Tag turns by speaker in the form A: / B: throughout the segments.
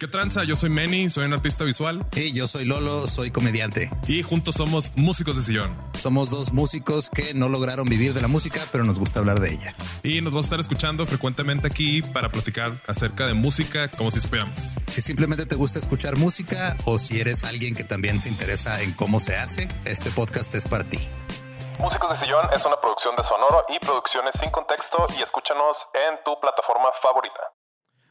A: ¿Qué tranza? Yo soy Manny, soy un artista visual.
B: Y yo soy Lolo, soy comediante.
A: Y juntos somos músicos de sillón.
B: Somos dos músicos que no lograron vivir de la música, pero nos gusta hablar de ella.
A: Y nos vamos a estar escuchando frecuentemente aquí para platicar acerca de música como si supiéramos.
B: Si simplemente te gusta escuchar música o si eres alguien que también se interesa en cómo se hace, este podcast es para ti.
A: Músicos de Sillón es una producción de Sonoro y Producciones sin contexto y escúchanos en tu plataforma favorita.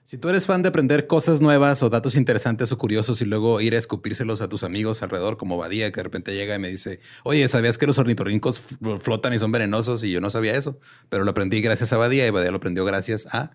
C: Si tú eres fan de aprender cosas nuevas o datos interesantes o curiosos y luego ir a escupírselos a tus amigos alrededor, como Badía, que de repente llega y me dice, oye, ¿sabías que los ornitorrincos flotan y son venenosos? Y yo no sabía eso, pero lo aprendí gracias a Badía y Badía lo aprendió gracias a...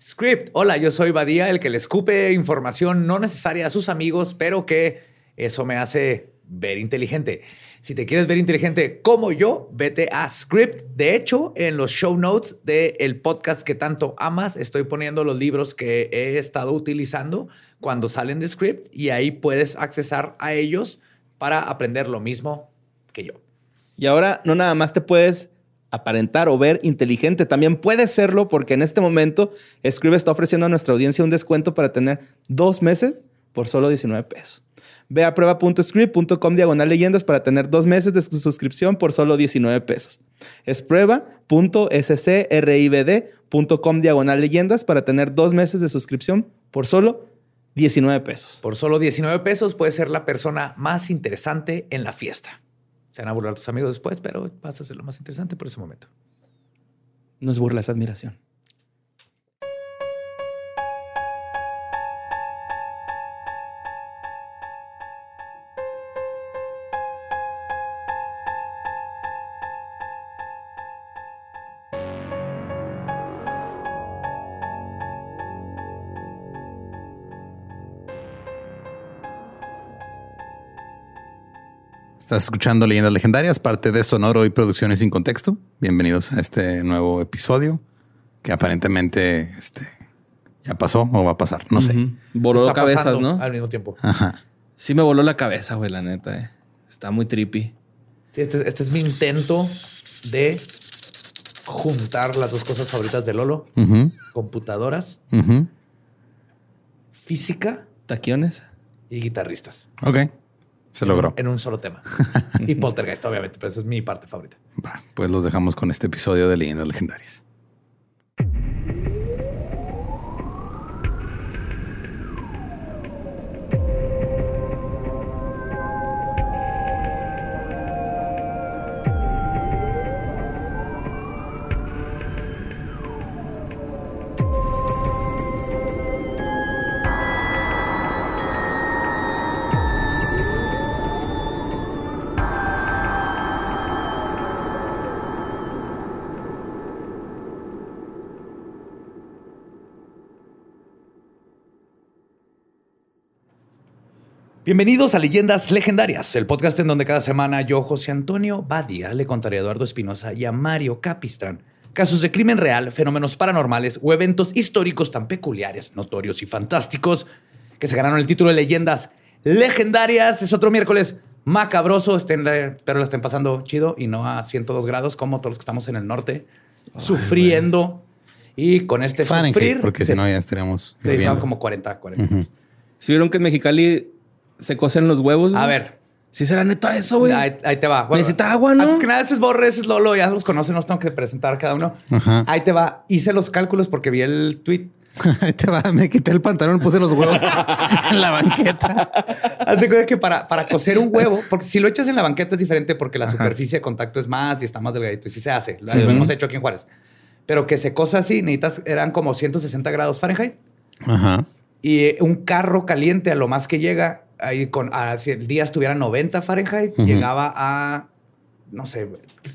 D: Script. Hola, yo soy Badía, el que le escupe información no necesaria a sus amigos, pero que eso me hace ver inteligente. Si te quieres ver inteligente como yo, vete a Script. De hecho, en los show notes del podcast que tanto amas, estoy poniendo los libros que he estado utilizando cuando salen de Script y ahí puedes accesar a ellos para aprender lo mismo que yo.
E: Y ahora no nada más te puedes aparentar o ver inteligente, también puedes serlo porque en este momento Script está ofreciendo a nuestra audiencia un descuento para tener dos meses por solo 19 pesos. Ve a prueba.script.com diagonal leyendas para tener dos meses de suscripción por solo 19 pesos. Es prueba.scribd.com diagonal leyendas para tener dos meses de suscripción por solo 19 pesos.
D: Por solo 19 pesos puedes ser la persona más interesante en la fiesta. Se van a burlar tus amigos después, pero vas a ser lo más interesante por ese momento.
E: No es burla, es admiración.
C: Estás escuchando Leyendas Legendarias, parte de Sonoro y Producciones sin Contexto. Bienvenidos a este nuevo episodio que aparentemente este, ya pasó o va a pasar. No sé.
E: Voló cabezas, ¿no?
D: Al mismo tiempo.
C: Ajá.
E: Sí me voló la cabeza, güey, la neta. Eh. Está muy trippy.
D: Sí, este, este, es mi intento de juntar las dos cosas favoritas de Lolo. Computadoras, física.
E: Taquiones.
D: Y guitarristas.
C: Ok. Se logró.
D: En un solo tema. y Poltergeist, obviamente, pero esa es mi parte favorita.
C: Va, pues los dejamos con este episodio de Leyendas Legendarias.
D: Bienvenidos a Leyendas Legendarias, el podcast en donde cada semana yo, José Antonio Badia, le contaré a Eduardo Espinosa y a Mario Capistrán casos de crimen real, fenómenos paranormales o eventos históricos tan peculiares, notorios y fantásticos que se ganaron el título de Leyendas Legendarias. Es otro miércoles macabroso, estén, pero la estén pasando chido y no a 102 grados como todos los que estamos en el norte, sufriendo. Y con este
C: sufrir... Porque si no ya estaríamos...
D: Sí, estamos como 40, 40.
E: Si vieron que en Mexicali se cocen los huevos.
D: A ver.
E: Si será neta eso, güey.
D: Ahí, te va.
E: Necesita agua, ¿no?
D: Antes que nada, ese es Borre, ese es Lolo, ya los conocen, no tengo que presentar cada uno. Ahí te va. Hice los cálculos porque vi el tweet.
C: Ahí te va. Me quité el pantalón, puse los huevos en la banqueta.
D: Así que para, para cocer un huevo, porque si lo echas en la banqueta es diferente porque la superficie de contacto es más y está más delgadito. Y sí se hace. Lo hemos hecho aquí en Juárez. Pero que se cosa así, necesitas, eran como 160 grados Fahrenheit.
C: Ajá.
D: Y un carro caliente a lo más que llega ahí con, si el día estuviera 90 Fahrenheit, llegaba a, no sé,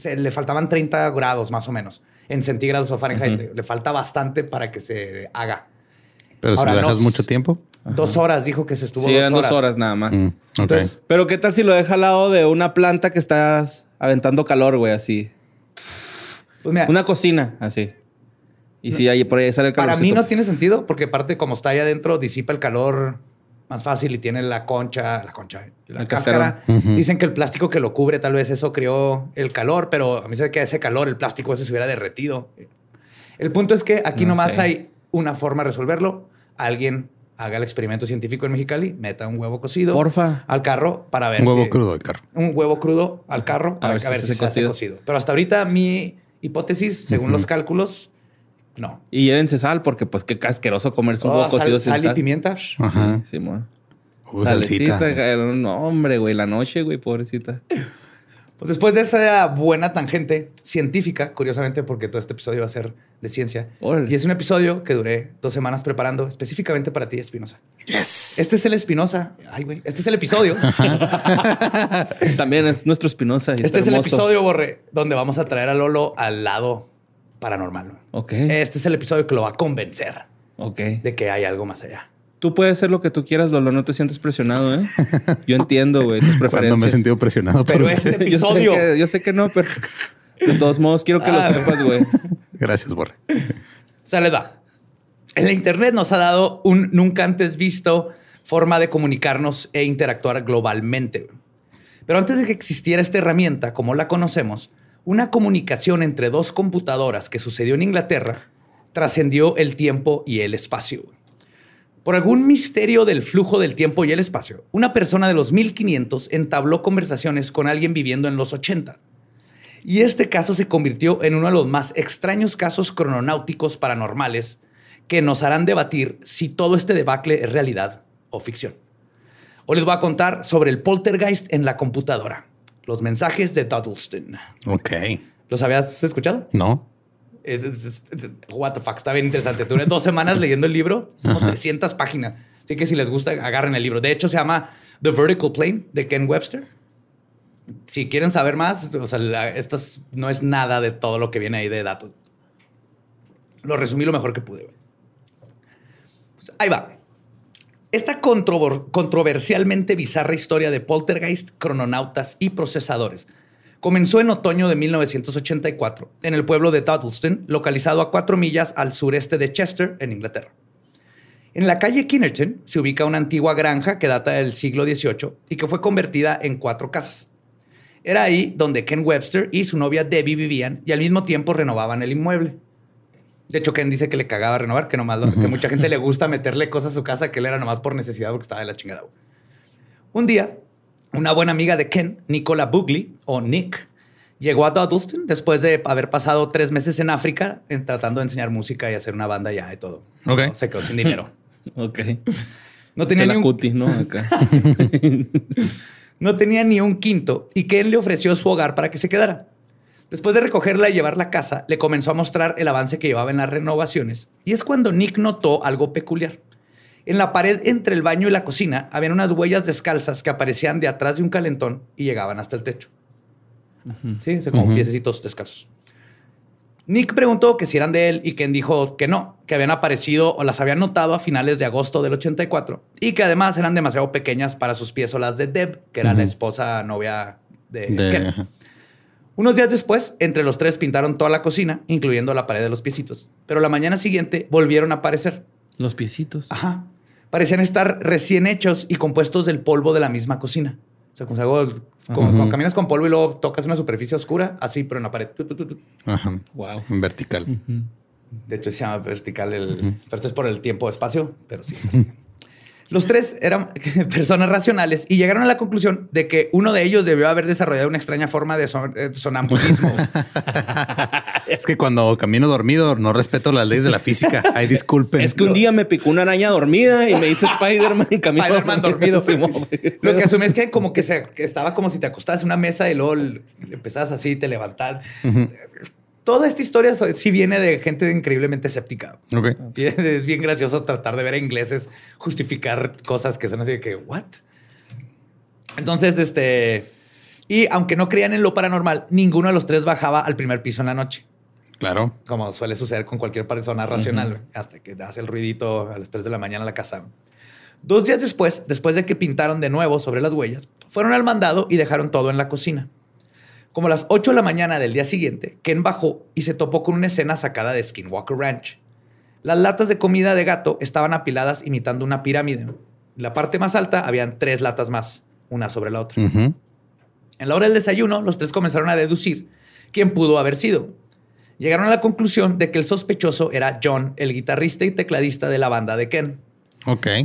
D: le faltaban 30 grados más o menos. En centígrados o Fahrenheit le, falta bastante para que se haga.
C: Pero si lo dejas mucho tiempo.
D: Dos horas, dijo que se estuvo
E: sí,
D: dos horas.
E: dos horas nada más. Mm, pero ¿qué tal si lo deja al lado de una planta que estás aventando calor, güey, así? Pues mira, una cocina, así. Y si ahí por ahí sale el calor.
D: Para mí no tiene sentido, porque aparte, como está ahí adentro, disipa el calor más fácil y tiene la concha, la concha, la cáscara. Dicen que el plástico que lo cubre, tal vez eso creó el calor, pero a mí se ve que ese calor, el plástico ese se hubiera derretido. El punto es que aquí nomás hay una forma de resolverlo. Alguien haga el experimento científico en Mexicali, meta un huevo cocido
E: Porfa.
D: al carro para ver
C: Un huevo
D: si-
C: crudo del carro.
D: un huevo crudo al carro para
E: ver
D: ver,
E: si
D: si,
E: se
D: se hace
E: cocido.
D: cocido. Pero hasta ahorita mi hipótesis, según los cálculos, no.
E: Y llévense sal, porque pues qué asqueroso comerse un
D: Oh,
E: huevo cocido
D: sal,
E: sin
D: sal y pimienta.
C: Ajá.
E: Sí, Simón.
C: Uh,
E: Salecita,
C: salsita.
E: no, hombre, güey, la noche, güey, pobrecita.
D: Pues después de esa buena tangente científica, curiosamente, porque todo este episodio va a ser de ciencia, y es un episodio que duré dos semanas preparando específicamente para ti, Espinosa.
C: Yes.
D: Este es el Espinosa. Ay, güey. Este es el episodio.
E: También es nuestro Espinosa.
D: este es el episodio, Borre, donde vamos a traer a Lolo al lado paranormal.
E: Ok.
D: Este es el episodio que lo va a convencer
E: Ok.
D: de que hay algo más allá.
E: Tú puedes hacer lo que tú quieras, Lolo. No te sientes presionado, ¿eh? Yo entiendo, güey, tus preferencias.
C: Cuando me he sentido presionado por
D: Pero
C: usted.
D: este
E: yo, sé
D: episodio.
E: que, yo sé que no, pero de todos modos quiero que
D: Ah.
E: lo sepas, güey.
C: Gracias, Borre.
D: O sea, les va. El Internet nos ha dado un nunca antes visto forma de comunicarnos e interactuar globalmente. Pero antes de que existiera esta herramienta como la conocemos, una comunicación entre dos computadoras que sucedió en Inglaterra trascendió el tiempo y el espacio. Por algún misterio del flujo del tiempo y el espacio, una persona de los 1500 entabló conversaciones con alguien viviendo en los 80. Y este caso se convirtió en uno de los más extraños casos crononáuticos paranormales que nos harán debatir si todo este debacle es realidad o ficción. Hoy les voy a contar sobre el poltergeist en la computadora, los mensajes de Duddleston.
C: Ok.
D: ¿Los habías escuchado?
C: No.
D: Es- es- es- es- What the fuck, está bien interesante. Duré dos semanas leyendo el libro, como 300 páginas. Así que si les gusta, agarren el libro. De hecho, se llama The Vertical Plane de Ken Webster. Si quieren saber más, o sea, la- esto es- no es nada de todo lo que viene ahí de datos. Lo resumí lo mejor que pude. Pues, ahí va. Esta controversialmente bizarra historia de poltergeist, crononautas y procesadores comenzó en otoño de 1984 en el pueblo de Duddleston, localizado a cuatro millas al sureste de Chester, en Inglaterra. En la calle Kinnerton se ubica una antigua granja que data del siglo XVIII y que fue convertida en cuatro casas. Era ahí donde Ken Webster y su novia Debbie vivían y al mismo tiempo renovaban el inmueble. De hecho, Ken dice que le cagaba renovar, que nomás lo- que mucha gente le gusta meterle cosas a su casa que él era nomás por necesidad porque estaba de la chingada. Un día, una buena amiga de Ken, Nicola Bugley, o Nick, llegó a Duddleston después de haber pasado tres meses en África en- tratando de enseñar música y hacer una banda ya y todo.
C: Ok.
D: No, se quedó sin dinero.
E: Ok.
D: No tenía,
E: De
D: ni un,
E: cuti, ¿no? Acá.
D: no tenía ni un quinto y Ken le ofreció su hogar para que se quedara. Después de recogerla y llevarla a casa, le comenzó a mostrar el avance que llevaba en las renovaciones. Y es cuando Nick notó algo peculiar. En la pared entre el baño y la cocina habían unas huellas descalzas que aparecían de atrás de un calentón y llegaban hasta el techo. Sí, o sea, como piececitos descalzos. Nick preguntó que si eran de él y Ken dijo que no, que habían aparecido o las habían notado a finales de agosto del 84 y que además eran demasiado pequeñas para sus pies o las de Deb, que era la esposa novia de,
C: De-
D: Ken. Unos días después, entre los tres pintaron toda la cocina, incluyendo la pared de los piecitos. Pero la mañana siguiente volvieron a aparecer.
E: Los piecitos.
D: Ajá. Parecían estar recién hechos y compuestos del polvo de la misma cocina. O sea, como, como cuando caminas con polvo y luego tocas una superficie oscura, así, pero en la pared. Tu, tu, tu, tu.
C: Ajá.
E: Wow.
C: En vertical.
D: De hecho, se llama vertical el. Pero esto es por el tiempo-espacio, pero sí. Los tres eran personas racionales y llegaron a la conclusión de que uno de ellos debió haber desarrollado una extraña forma de son- eh, sonambulismo.
C: Es que cuando camino dormido no respeto las leyes de la física. Ay, disculpen.
E: Es que un día me picó una araña dormida y me hice Spider-Man y camino.
D: Spider-Man dormido. Lo que asumí es que como que, se, que estaba como si te acostabas en una mesa y luego empezabas así y te levantas. Toda esta historia sí viene de gente increíblemente escéptica.
C: Ok.
D: Y es bien gracioso tratar de ver a ingleses justificar cosas que son así de que, ¿what? Entonces, este... Y aunque no creían en lo paranormal, ninguno de los tres bajaba al primer piso en la noche.
C: Claro.
D: Como suele suceder con cualquier persona racional, hasta que hace el ruidito a las 3 de la mañana en la casa. Dos días después, después de que pintaron de nuevo sobre las huellas, fueron al mandado y dejaron todo en la cocina. Como a las 8 de la mañana del día siguiente, Ken bajó y se topó con una escena sacada de Skinwalker Ranch. Las latas de comida de gato estaban apiladas imitando una pirámide. En la parte más alta habían tres latas más, una sobre la otra. En la hora del desayuno, los tres comenzaron a deducir quién pudo haber sido. Llegaron a la conclusión de que el sospechoso era John, el guitarrista y tecladista de la banda de Ken.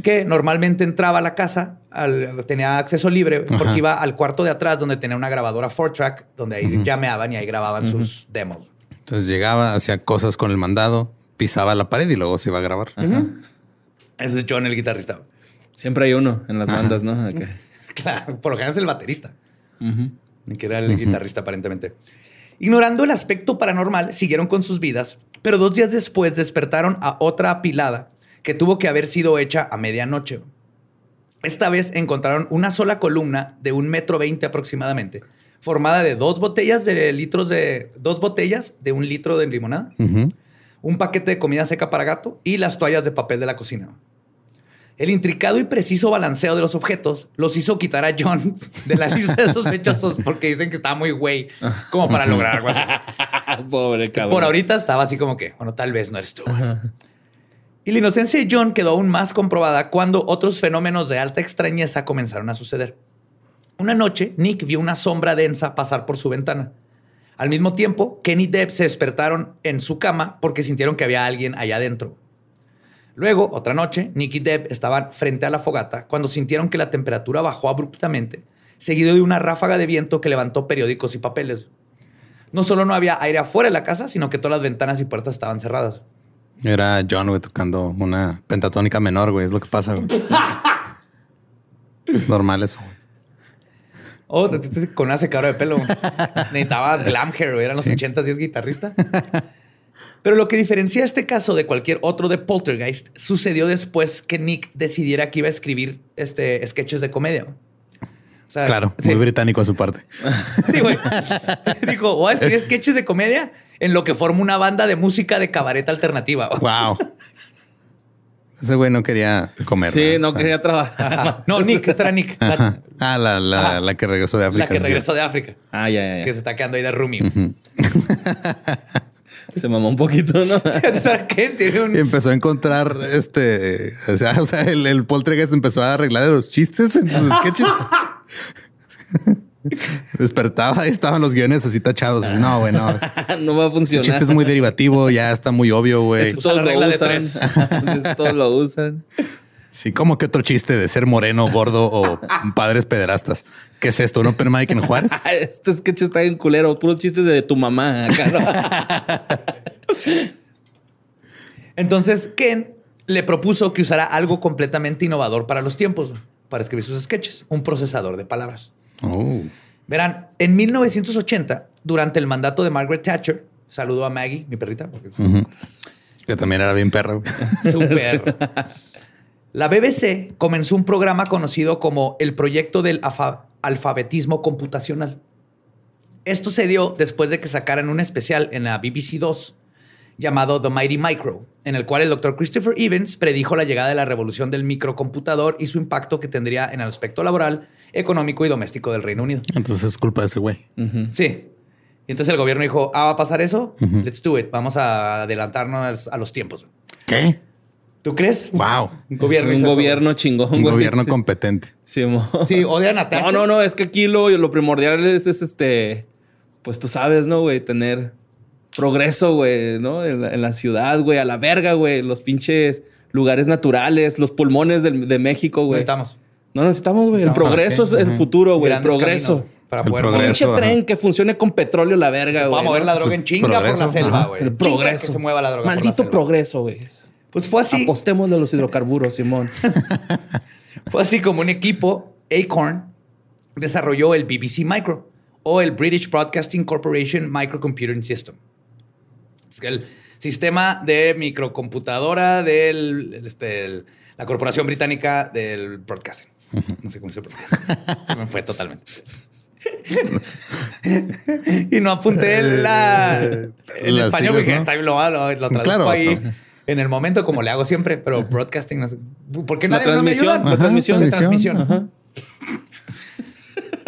D: Que normalmente entraba a la casa, al- tenía acceso libre, porque
C: Ajá.
D: iba al cuarto de atrás donde tenía una grabadora 4-track, donde ahí llameaban y ahí grababan sus demos.
C: Entonces llegaba, hacía cosas con el mandado, pisaba la pared y luego se iba a grabar.
D: Ese es John, el guitarrista.
E: Siempre hay uno en las bandas, ¿no?
D: Claro, por lo general es el baterista, que era el guitarrista aparentemente. Ignorando el aspecto paranormal, siguieron con sus vidas, pero dos días después despertaron a otra apilada que tuvo que haber sido hecha a medianoche. Esta vez encontraron una sola columna de un metro veinte aproximadamente, formada de dos botellas de litros de dos botellas de un litro de limonada, un paquete de comida seca para gato y las toallas de papel de la cocina. El intricado y preciso balanceo de los objetos los hizo quitar a John de la lista de sospechosos porque dicen que estaba muy güey como para lograr algo así.
E: Pobre cabrón.
D: Por ahorita estaba así como que, bueno, tal vez no eres tú. Y la inocencia de John quedó aún más comprobada cuando otros fenómenos de alta extrañeza comenzaron a suceder. Una noche, Nick vio una sombra densa pasar por su ventana. Al mismo tiempo, Ken y Deb se despertaron en su cama porque sintieron que había alguien allá adentro. Luego, otra noche, Nick y Deb estaban frente a la fogata cuando sintieron que la temperatura bajó abruptamente, seguido de una ráfaga de viento que levantó periódicos y papeles. No solo no había aire afuera de la casa, sino que todas las ventanas y puertas estaban cerradas.
C: Era John, güey, tocando una pentatónica menor, güey. Es lo que pasa, güey. Normal eso. güey.
D: Oh, con una secadora de pelo. Necesitaba glam hair, güey. Eran los 80 y es guitarrista. Pero lo que diferencia este caso de cualquier otro de Poltergeist sucedió después que Nick decidiera que iba a escribir este, sketches de comedia. O sea,
C: Claro,
D: sí.
C: muy británico a su parte.
D: Sí, güey. Dijo, voy a escribir sketches de comedia en lo que forma una banda de música de cabaret alternativa.
C: Wow. Ese güey no quería comer.
E: Sí, no
C: O sea,
E: quería trabajar.
D: Ajá. No, Nick, esta era Nick.
C: Ajá. Ah, la, la,
D: Ajá.
C: la que regresó de África.
D: la que regresó de África.
E: Ah, ya, ya, ya.
D: Que se está quedando ahí de roomie.
E: Se mamó un poquito, ¿no?
D: ¿Sabes qué? Tiene un...
C: Y empezó a encontrar este. O sea, o sea el, el poltergeist empezó a arreglar los chistes en sus sketches. Despertaba y estaban los guiones así tachados. No, güey, no. Este
E: no va a funcionar.
C: chiste es muy derivativo, ya está muy obvio, güey.
D: La regla
E: lo
D: de
E: usan.
D: tres.
E: Todos lo usan.
C: Sí, como que otro chiste de ser moreno, gordo o padres pederastas. ¿Qué es esto? ¿Un open mic en Juárez?
E: Este sketch está bien culero. Puros chistes de tu mamá acá, ¿no?
D: Entonces, Ken le propuso que usara algo completamente innovador para los tiempos, para escribir sus sketches, un procesador de palabras.
C: Oh.
D: Verán, en 1980, durante el mandato de Margaret Thatcher, saludo a Maggie, mi perrita, porque es.
C: Que también era bien perro.
D: es un perro. La BBC comenzó un programa conocido como el Proyecto del Alfabetismo Computacional. Esto se dio después de que sacaran un especial en la BBC 2 llamado The Mighty Micro, en el cual el doctor Christopher Evans predijo la llegada de la revolución del microcomputador y su impacto que tendría en el aspecto laboral, económico y doméstico del Reino Unido.
C: Entonces es culpa de ese güey.
D: Sí. Y entonces el gobierno dijo, ah, va a pasar eso, let's do it, vamos a adelantarnos a los tiempos.
C: ¿Qué?
D: ¿Tú crees?
C: Wow.
D: Un gobierno.
E: un gobierno chingón.
C: Un
E: güey.
C: gobierno competente.
E: Sí.
D: Sí, odian a Thatcher.
E: No, no, no. Es que aquí lo, lo primordial es, es este. Pues tú sabes, ¿no, güey? Tener progreso, güey, ¿no? En la, en la ciudad, güey. A la verga, güey. Los pinches lugares naturales, los pulmones de, México, güey.
D: Necesitamos
E: No necesitamos, güey. El progreso
C: ¿para
E: es el futuro, güey. El progreso.
D: para
C: El
D: poder
C: progreso.
E: Pinche
C: ajá.
E: tren que funcione con petróleo, la verga, güey.
D: pueda mover
E: ¿no?
D: la droga en chinga por la selva, güey.
E: El
D: Chinga
E: progreso.
D: Que se mueva la droga por la
E: Maldito
D: selva.
E: progreso, güey.
D: Pues fue así.
E: Apostemos de los hidrocarburos, Simón.
D: Fue así como un equipo, Acorn, desarrolló el BBC Micro o el British Broadcasting Corporation Microcomputing System. Es que el sistema de microcomputadora de la Corporación Británica del Broadcasting. No sé cómo se pronuncia. Se me fue totalmente. y no apunté la, en
C: Las
D: español
C: siglas,
D: porque
C: ¿no?
D: está bien lo, lo, traduzco
C: Claro, o
D: ahí
C: sea.
D: en el momento como le hago siempre, pero broadcasting no sé. ¿Por qué
E: La
D: nadie no me
E: transmisión,
D: ayuda?
E: la transmisión,
D: La transmisión.
E: Ajá.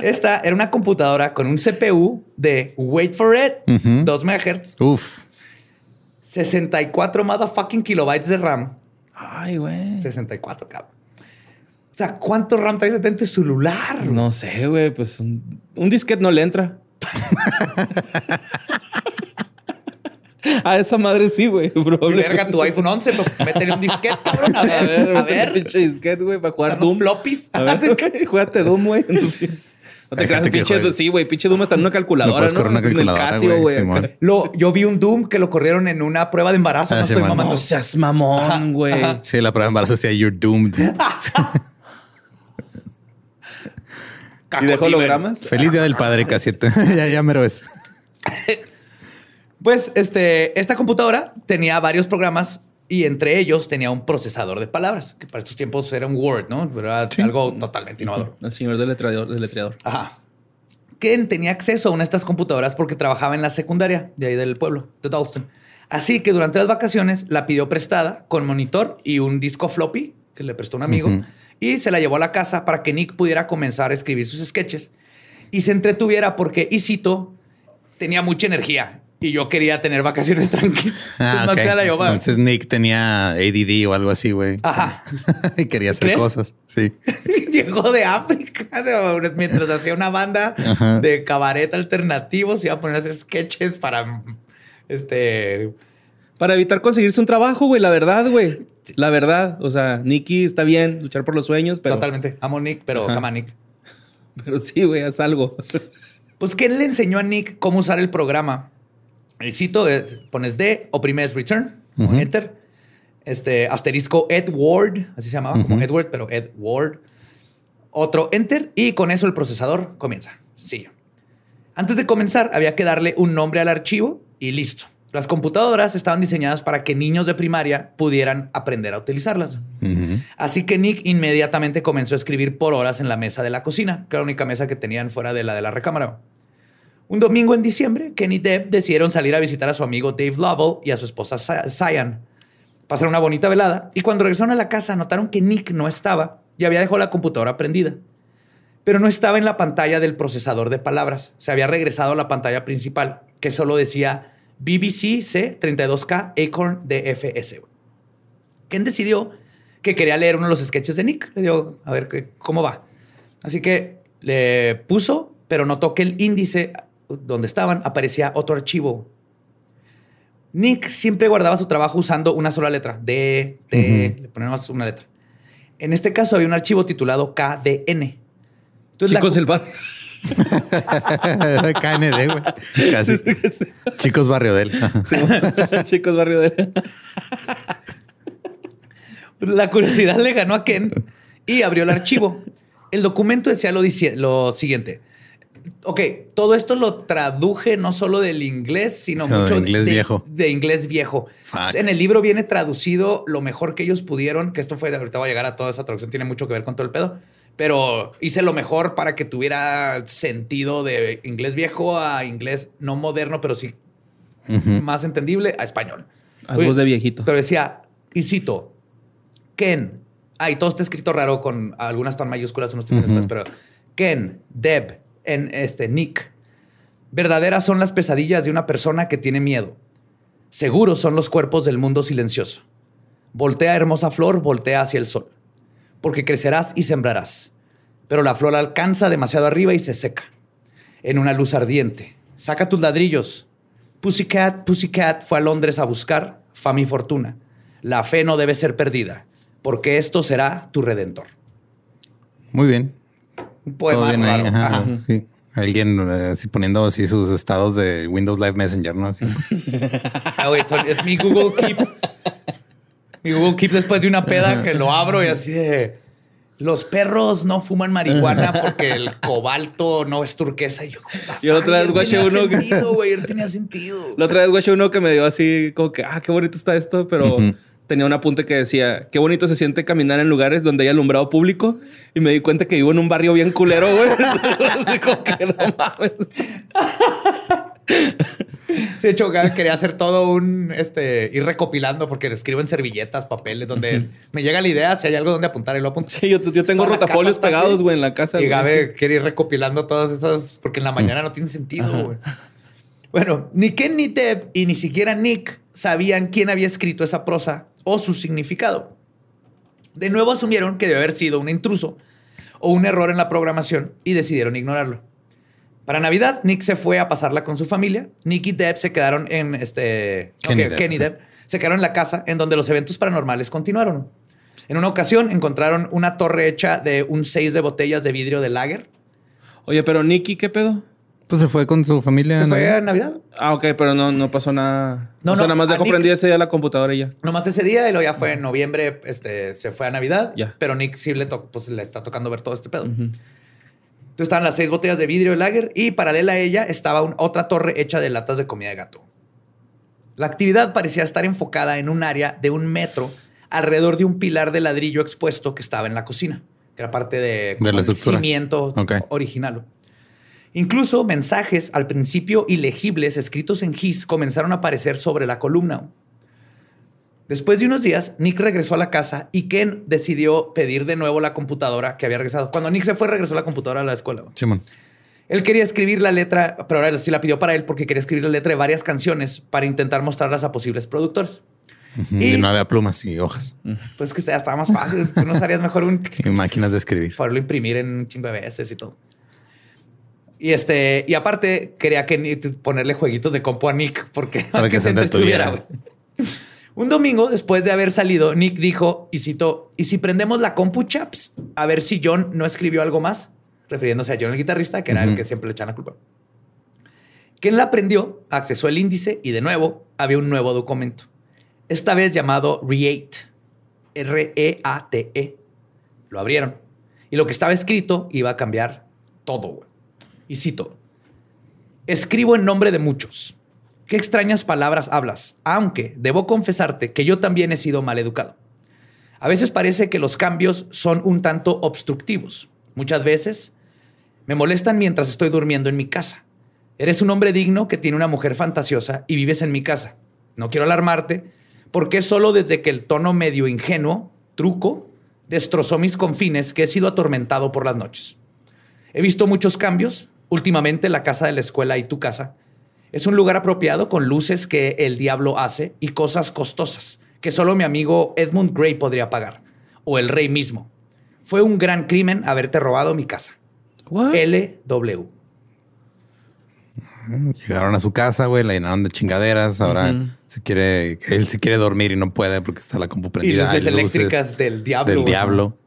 D: Esta era una computadora con un CPU de, wait for it,
C: Ujú.
D: 2 MHz,
C: Uf.
D: 64 motherfucking kilobytes de RAM.
E: Ay, güey.
D: 64, cabrón. O sea, ¿cuánto RAM traes en tu celular?
E: No sé, güey. Pues un, un disquete no le entra. A esa madre sí, güey.
D: Verga, tu iPhone 11, pues, métele un disquete, cabrón. A ver, a ver.
E: Pinche disquete, güey, para jugar Doom.
D: floppies.
E: A ver, Doom, güey. No te creas,
C: que
E: pinche, sí, güey, pinche Doom está en una calculadora, ¿no?
C: una
E: En el
C: calculadora,
E: Casio,
C: güey,
D: yo vi un Doom que lo corrieron en una prueba de embarazo.
C: Ah,
D: no
C: sí,
D: estoy
C: man.
D: mamando.
E: No seas mamón, güey.
C: Sí, la prueba de embarazo decía you're doomed.
E: ¿Y dejó hologramas?
C: Feliz día del padre, casi. ya, ya mero es.
D: Pues este, esta computadora tenía varios programas y entre ellos tenía un procesador de palabras, que para estos tiempos era un Word, ¿no? Era algo totalmente innovador.
E: El señor deletreador. deletreador.
D: Ajá. Ken tenía acceso a una de estas computadoras porque trabajaba en la secundaria de ahí del pueblo, de Dalston. Así que durante las vacaciones la pidió prestada con monitor y un disco floppy que le prestó un amigo
C: Ujú.
D: y se la llevó a la casa para que Nick pudiera comenzar a escribir sus sketches y se entretuviera porque, y cito, tenía mucha energía y yo quería tener vacaciones tranquilas.
C: Ah,
D: Entonces,
C: Nick tenía ADD o algo así, güey.
D: Ajá.
C: y quería hacer
D: ¿Crees?
C: cosas. Sí.
D: Llegó de África de- mientras hacía una banda
C: Ajá.
D: de cabaret alternativo. Se iba a poner a hacer sketches para este.
E: Para evitar conseguirse un trabajo, güey, la verdad, güey. La verdad. O sea, Nicky está bien, luchar por los sueños, pero.
D: Totalmente. Amo a Nick, pero cama a Nick.
E: Pero sí, güey, haz algo.
D: Pues, ¿quién le enseñó a Nick cómo usar el programa? El cito, eh, pones D, oprimes return, enter. Este asterisco Edward, así se llamaba, como. Edward, pero Edward. Otro enter y con eso el procesador comienza. Sí. Antes de comenzar, había que darle un nombre al archivo y listo. Las computadoras estaban diseñadas para que niños de primaria pudieran aprender a utilizarlas. Así que Nick inmediatamente comenzó a escribir por horas en la mesa de la cocina, que era la única mesa que tenían fuera de la de la recámara. Un domingo en diciembre, Ken y Deb decidieron salir a visitar a su amigo Dave Lovell y a su esposa Sa- Cyan. Pasaron una bonita velada y cuando regresaron a la casa notaron que Nick no estaba y había dejado la computadora prendida. Pero no estaba en la pantalla del procesador de palabras. Se había regresado a la pantalla principal, que solo decía BBC C32K Acorn DFS. Ken decidió que quería leer uno de los sketches de Nick. Le dio, a ver cómo va. Así que le puso, pero notó que el índice donde estaban aparecía otro archivo. Nick siempre guardaba su trabajo usando una sola letra. D, T, le poníamos una letra. En este caso había un archivo titulado KDN. Entonces,
E: Chicos del bar.
C: Era KND, güey. Casi. Chicos Barrio del.
E: Chicos barrio de.
D: La curiosidad le ganó a Ken y abrió el archivo. El documento decía lo siguiente. Ok, todo esto lo traduje no solo del inglés, sino mucho
C: de inglés
D: de,
C: viejo.
D: de inglés viejo. En el libro viene traducido lo mejor que ellos pudieron, que esto fue, ahorita voy a llegar a toda esa traducción, tiene mucho que ver con todo el pedo, pero hice lo mejor para que tuviera sentido de inglés viejo a inglés no moderno, pero sí más entendible a español.
E: Haz voz de viejito.
D: Pero decía, y cito, Ken, ay, todo está escrito raro con algunas tan mayúsculas, unos términos,
C: Ujú.
D: pero Ken, Deb, en este Nick. Verdaderas son las pesadillas de una persona que tiene miedo. Seguros son los cuerpos del mundo silencioso. Voltea, hermosa flor, voltea hacia el sol. Porque crecerás y sembrarás. Pero la flor alcanza demasiado arriba y se seca. En una luz ardiente. Saca tus ladrillos. Pussycat, Pussycat fue a Londres a buscar fama y fortuna. La fe no debe ser perdida, porque esto será tu redentor.
C: Muy bien.
D: Un poema
C: Todo bien ahí. ajá,
D: Ajá.
C: sí. Alguien eh, así poniendo así sus estados de Windows Live Messenger, ¿no? Así.
D: Ah, güey, es mi Google Keep. Mi Google Keep después de una peda que lo abro y así de... Los perros no fuman marihuana porque el cobalto no es turquesa. Y yo,
E: Yo la otra vez guaché uno que-
D: sentido, güey. Tenía sentido.
E: La otra vez, güey, uno que me dio así como que, ah, qué bonito está esto, pero
C: Ujú.
E: Tenía un apunte que decía, qué bonito se siente caminar en lugares donde hay alumbrado público. Y me di cuenta que vivo en un barrio bien culero, güey. así como que no mames.
D: De hecho, quería hacer todo un, este, ir recopilando porque escribo en servilletas, papeles, donde me llega la idea, si hay algo donde apuntar y lo apunto.
E: Sí, yo, yo tengo rotafolios pegados, güey, en la casa.
D: Y. Gabe quiere ir recopilando todas esas, porque en la mañana no tiene sentido, güey. Bueno, ni Ken ni Deb y ni siquiera Nick sabían quién había escrito esa prosa o su significado. De nuevo asumieron que debe haber sido un intruso o un error en la programación y decidieron ignorarlo. Para Navidad, Nick se fue a pasarla con su familia. Nick y Deb se quedaron en este.
C: Kenny
D: se quedaron en la casa en donde los eventos paranormales continuaron. En una ocasión encontraron una torre hecha de un seis de botellas de vidrio de lager.
E: Oye, pero Nicky, ¿qué pedo?
C: Pues se fue con su familia.
D: Se fue a Navidad.
E: Ah, ok, pero no, no pasó nada.
D: No,
E: o sea,
D: no,
E: nada más dejó prendida ese día la computadora y ya.
D: Nomás ese día y luego ya fue en noviembre, este, se fue a Navidad.
E: Ya.
D: Pero Nick sí le, to- pues, le está tocando ver todo este pedo. Entonces estaban las seis botellas de vidrio de lager y paralela a ella estaba un- otra torre hecha de latas de comida de gato. La actividad parecía estar enfocada en un área de un metro alrededor de un pilar de ladrillo expuesto que estaba en la cocina, que era parte de, como
C: la
D: cimiento original. Incluso mensajes al principio ilegibles escritos en GIS comenzaron a aparecer sobre la columna. Después de unos días, Nick regresó a la casa y Ken decidió pedir de nuevo la computadora que había regresado. Cuando Nick se fue, regresó la computadora a la escuela.
C: Simón.
D: Él quería escribir la letra, pero ahora sí la pidió para él porque quería escribir la letra de varias canciones para intentar mostrarlas a posibles productores. Y-
C: Y no había plumas y hojas
D: Pues es que ya estaba más fácil. Tú no harías mejor un
C: y máquinas de escribir.
D: poderlo imprimir en un chingo de veces y todo. Y este, y aparte quería que ponerle jueguitos de compu a Nick porque
C: Para que se entretuviera.
D: Un domingo, después de haber salido, Nick dijo, y citó, ¿y si prendemos la compu, chaps? A ver si John no escribió algo más, refiriéndose a John el guitarrista, que era el que siempre le echaban la culpa. Quien la prendió, accesó el índice y de nuevo había un nuevo documento. Esta vez llamado REATE. R-E-A-T-E. E. Lo abrieron. Y lo que estaba escrito iba a cambiar todo, güey. Y cito. Escribo en nombre de muchos. Qué extrañas palabras hablas, aunque debo confesarte que yo también he sido mal educado. A veces parece que los cambios son un tanto obstructivos. Muchas veces me molestan mientras estoy durmiendo en mi casa. Eres un hombre digno que tiene una mujer fantasiosa y vives en mi casa. No quiero alarmarte, porque es solo desde que el tono medio ingenuo, truco, destrozó mis confines que he sido atormentado por las noches. He visto muchos cambios. Últimamente la casa de la escuela y tu casa es un lugar apropiado con luces que el diablo hace y cosas costosas que solo mi amigo Edmund Gray podría pagar. O el rey mismo. Fue un gran crimen haberte robado mi casa. LW.
C: Llegaron a su casa, güey, la llenaron de chingaderas. Ahora se quiere, él se quiere dormir y no puede porque está la compu
D: Y
C: prendida.
D: luces
C: hay
D: eléctricas del diablo.
C: del diablo.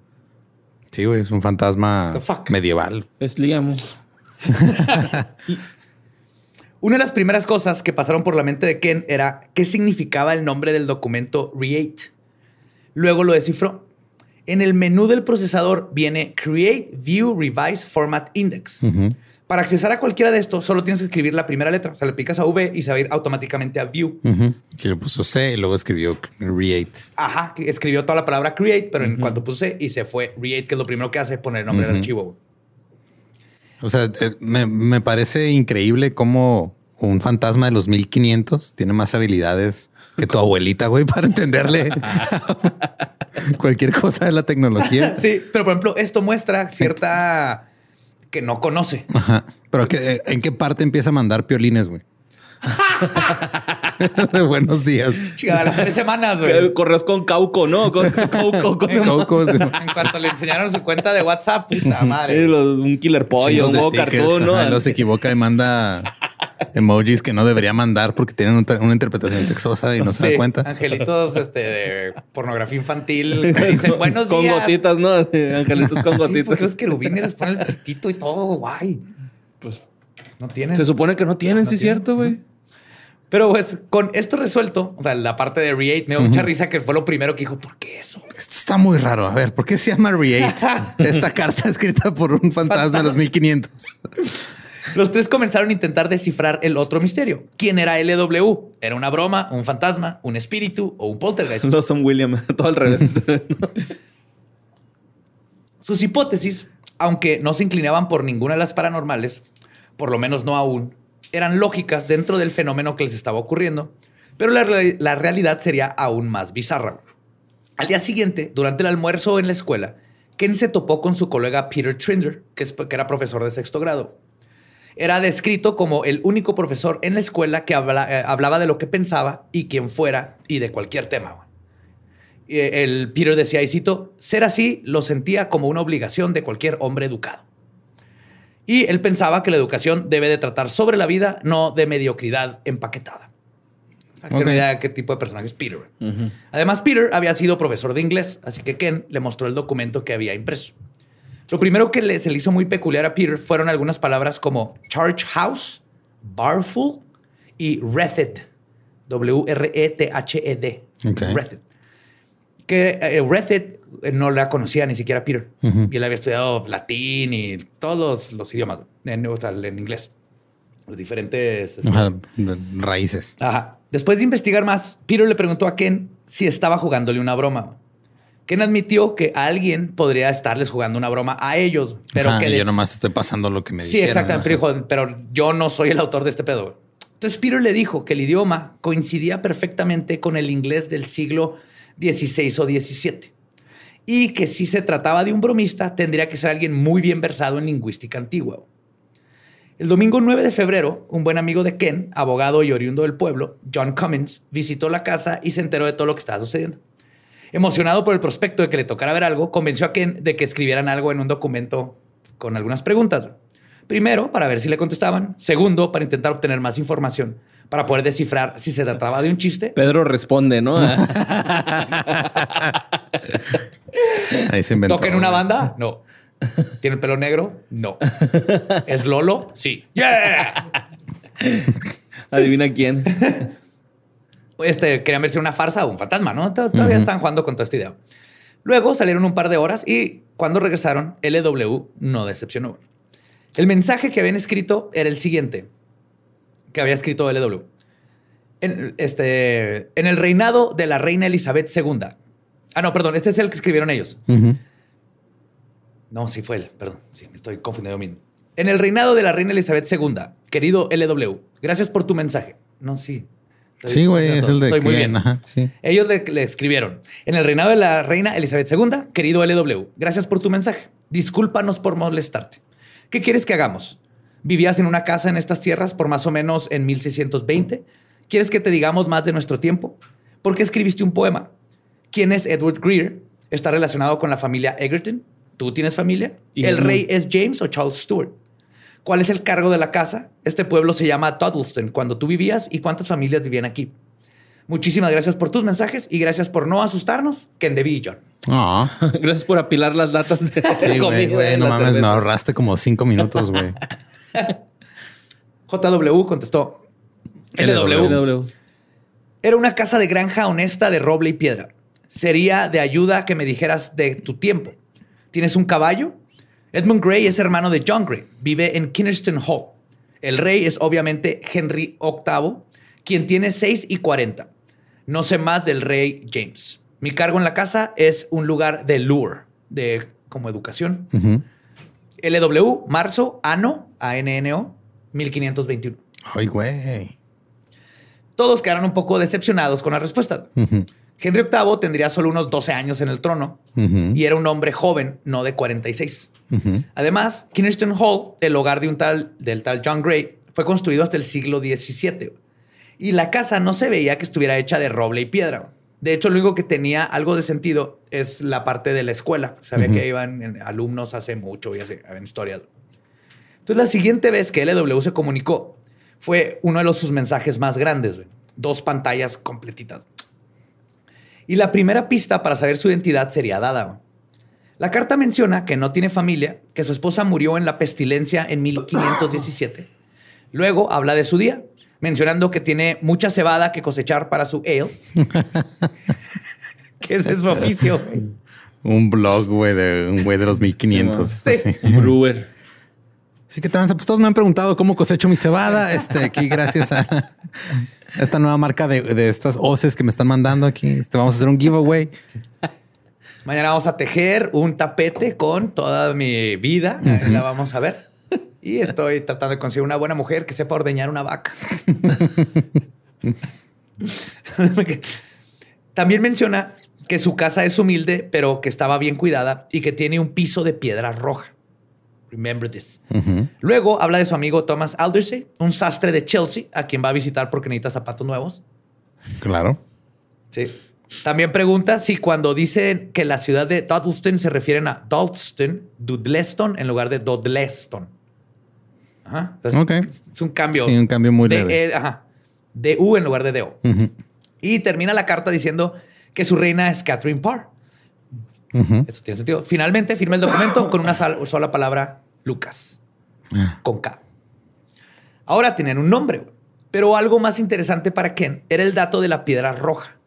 C: Sí, güey, es un fantasma medieval.
E: Es Liam.
D: Una de las primeras cosas que pasaron por la mente de Ken era qué significaba el nombre del documento Create. Luego lo descifró. En el menú del procesador viene Create View Revise Format Index. Para accesar a cualquiera de estos, solo tienes que escribir la primera letra. O sea, le picas a V y se va a ir automáticamente a View.
C: Que le puso C y luego escribió Create.
D: Ajá, escribió toda la palabra Create, pero en cuanto puse y se fue Create, que es lo primero que hace, poner el nombre del archivo.
C: O sea, eh, me, me parece increíble cómo un fantasma de los 1500 tiene más habilidades que tu abuelita, güey, para entenderle cualquier cosa de la tecnología.
D: Sí, pero por ejemplo, esto muestra cierta que no conoce.
C: Ajá. Pero que, ¿en qué parte empieza a mandar piolines, güey? De buenos días.
D: Chica, a las tres semanas, güey.
E: Correos con Cauco, ¿no? Con Cauco, con
C: Caucos,
D: En cuanto le enseñaron su cuenta de WhatsApp, puta madre.
E: Los- un killer pollo, un
C: de
E: huevo
C: stickers.
E: cartoon, ¿no?
C: Ajá, luego se equivoca y manda emojis que no debería mandar porque tienen un- una interpretación sexosa y no se
D: Sí,
C: da cuenta.
D: Angelitos este, de pornografía infantil que dicen buenos
E: con
D: días.
E: gotitas, ¿no? Angelitos con
D: Sí,
E: gotitas.
D: porque los querubines les ponen el pitito y todo, guay.
E: Pues
D: No tienen.
E: se supone que no tienen, sí, es
D: tienen.
E: cierto, güey.
D: Pero pues con esto resuelto, o sea, la parte de Re8 me dio mucha risa que fue lo primero que dijo, ¿por qué eso?
C: Esto está muy raro. A ver, ¿por qué se llama Reate? Esta carta escrita por un fantasma de los 1500.
D: Los tres comenzaron a intentar descifrar el otro misterio. ¿Quién era LW? ¿Era una broma, un fantasma, un espíritu o un poltergeist?
E: No son William, todo al revés.
D: Sus hipótesis, aunque no se inclinaban por ninguna de las paranormales, por lo menos no aún, eran lógicas dentro del fenómeno que les estaba ocurriendo, pero la, la realidad sería aún más bizarra. Al día siguiente, durante el almuerzo en la escuela, Ken se topó con su colega Peter Trinder, que, era profesor de sexto grado. Era descrito como el único profesor en la escuela que eh, hablaba de lo que pensaba y quien fuera y de cualquier tema. eh, El Peter decía, y cito, ser así lo sentía como una obligación de cualquier hombre educado. Y él pensaba que la educación debe de tratar sobre la vida, no de mediocridad empaquetada. Para que se
C: Ok.
D: vea qué tipo de personaje es Peter. Además, Peter había sido profesor de inglés, así que Ken le mostró el documento que había impreso. Lo primero que le- se le hizo muy peculiar a Peter fueron algunas palabras como charge house, barful y rethed. W-R-E-T-H-E-D.
C: Ok.
D: Rethed. Que eh, eh, no la conocía ni siquiera Peter.
C: Ujú.
D: Y él había estudiado latín y todos los, idiomas en, o sea, en inglés. Los diferentes. este,
C: Ajá, raíces.
D: Ajá. Después de investigar más, Peter le preguntó a Ken si estaba jugándole una broma. Ken admitió que alguien podría estarles jugando una broma a ellos, pero
C: Ajá,
D: que
C: yo nomás estoy pasando lo que me
D: Sí, exactamente. Pero pero yo no soy el autor de este pedo. Entonces Peter le dijo que el idioma coincidía perfectamente con el inglés del siglo XVI o XVII. Y que si se trataba de un bromista, tendría que ser alguien muy bien versado en lingüística antigua. El domingo 9 de febrero, un buen amigo de Ken, abogado y oriundo del pueblo, John Cummins, visitó la casa y se enteró de todo lo que estaba sucediendo. Emocionado por el prospecto de que le tocara ver algo, convenció a Ken de que escribieran algo en un documento con algunas preguntas. Primero, para ver si le contestaban. Segundo, para intentar obtener más información, para poder descifrar si se trataba de un chiste.
E: Pedro responde, ¿no?
C: Ahí se inventó.
D: ¿Toca en una banda? No. ¿Tiene el pelo negro? No. ¿Es Lolo? Sí. ¡Yeah!
E: Adivina quién.
D: este, querían verse una farsa o un fantasma, ¿no? Todavía están jugando con toda esta idea. Luego salieron un par de horas y cuando regresaron, LW no decepcionó. El mensaje que habían escrito era el siguiente, que había escrito LW. En, este, en el reinado de la reina Elizabeth II. Ah, no, perdón, este es el que escribieron ellos. No, sí fue él, perdón. Sí, me estoy confundiendo mismo. En el reinado de la reina Elizabeth II, querido LW, gracias por tu mensaje. No, sí. Estoy-
C: Sí, güey, es el de
D: Estoy muy bien.
C: ajá, sí.
D: Ellos le, le escribieron. En el reinado de la reina Elizabeth II, querido LW, gracias por tu mensaje. Discúlpanos por molestarte. ¿Qué quieres que hagamos? ¿Vivías en una casa en estas tierras por más o menos en 1620? ¿Quieres que te digamos más de nuestro tiempo? ¿Por qué escribiste un poema? ¿Quién es Edward Greer? ¿Está relacionado con la familia Egerton? ¿Tú tienes familia?
E: Y
D: ¿El
E: no.
D: rey es James o Charles Stuart? ¿Cuál es el cargo de la casa? Este pueblo se llama Toddleston. Cuando tú vivías y cuántas familias vivían aquí. Muchísimas gracias por tus mensajes y gracias por no asustarnos, Ken Debbie y John.
C: Ah,
E: Gracias por apilar las latas de
C: sí, güey,
E: comida
C: güey,
E: de
C: no
E: la
C: mames, me
E: cerveza.
C: ahorraste como cinco minutos, güey.
D: JW contestó. LW.
E: LW.
D: Era una casa de granja honesta de roble y piedra. Sería de ayuda que me dijeras de tu tiempo. ¿Tienes un caballo? Edmund Gray es hermano de John Gray. Vive en Kinnerston Hall. El rey es obviamente Henry VIII, quien tiene 6 y 40. No sé más del rey James. Mi cargo en la casa es un lugar de lure, de como educación. LW, marzo, ano, A-N-N-O, 1521.
C: Ay, güey.
D: Todos quedaron un poco decepcionados con la respuesta. Henry VIII tendría solo unos 12 años en el trono y era un hombre joven, no de 46.
C: ujú.
D: Además, Kinnerston Hall, el hogar de un tal, del tal John Gray, fue construido hasta el siglo XVII. Y la casa no se veía que estuviera hecha de roble y piedra. De hecho, lo único que tenía algo de sentido es la parte de la escuela. Sabía
C: Ujú.
D: que iban en- alumnos hace mucho y así, en historias. Entonces, la siguiente vez que LW se comunicó fue uno de los, sus mensajes más grandes. güey. Dos pantallas completitas. Y la primera pista para saber su identidad sería dada. güey. La carta menciona que no tiene familia, que su esposa murió en la pestilencia en 1517. Luego habla de su día, mencionando que tiene mucha cebada que cosechar para su ale. que ese es su oficio.
C: Un blog, güey, de un güey de los 1500.
D: Sí.
C: así.
E: Brewer.
C: Sí, que tranza. Pues todos me han preguntado cómo cosecho mi cebada. Este, aquí, gracias a esta nueva marca de, de estas hoces que me están mandando aquí. Este, vamos a hacer un giveaway.
D: Mañana vamos a tejer un tapete con toda mi vida. La vamos a ver. Y estoy tratando de conseguir una buena mujer que sepa ordeñar una vaca. También menciona que su casa es humilde, pero que estaba bien cuidada y que tiene un piso de piedra roja. Remember this. Luego habla de su amigo Thomas Aldersey, un sastre de Chelsea, a quien va a visitar porque necesita zapatos nuevos.
C: Claro.
D: Sí. También pregunta si cuando dicen que la ciudad de Dudleston se refieren a Dudleston, Dudleston en lugar de Dudleston. Ajá. Entonces,
C: Ok.
D: Es un cambio.
C: Sí, un cambio muy
D: de,
C: leve.
D: eh, ajá. De U en lugar de de O.
C: Ujú,
D: Y termina la carta diciendo que su reina es Catherine Parr. Eso tiene sentido. Finalmente firma el documento con una sal- sola palabra, Lucas,
C: Ah,
D: con K. Ahora tenían un nombre, pero algo más interesante para Ken era el dato de la piedra roja.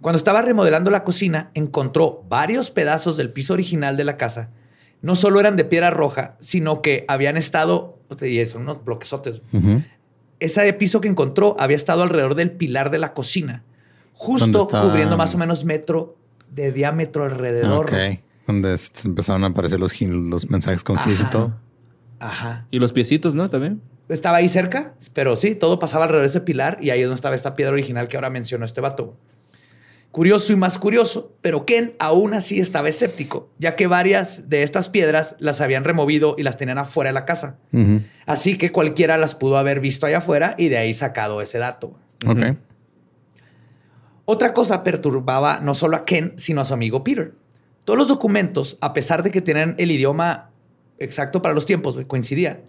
D: Cuando estaba remodelando la cocina, encontró varios pedazos del piso original de la casa. No solo eran de piedra roja, sino que habían estado, o sea, y son unos bloquesotes.
C: ujú.
D: Ese piso que encontró había estado alrededor del pilar de la cocina,
C: ¿Dónde
D: justo cubriendo más o menos metro de diámetro alrededor.
C: Ok. Donde empezaron a aparecer los, mensajes con gis y
D: Ajá.
C: todo.
D: Ajá.
E: Y los piecitos, ¿no? También.
D: Estaba ahí cerca, pero sí, todo pasaba alrededor de ese pilar y ahí es donde estaba esta piedra original que ahora mencionó este vato. Curioso y más curioso, pero Ken aún así estaba escéptico, ya que varias de estas piedras las habían removido y las tenían afuera de la casa. Así que cualquiera las pudo haber visto allá afuera y de ahí sacado ese dato.
C: Ok.
D: Otra cosa perturbaba no solo a Ken, sino a su amigo Peter. Todos los documentos, a pesar de que tenían el idioma exacto para los tiempos, coincidía,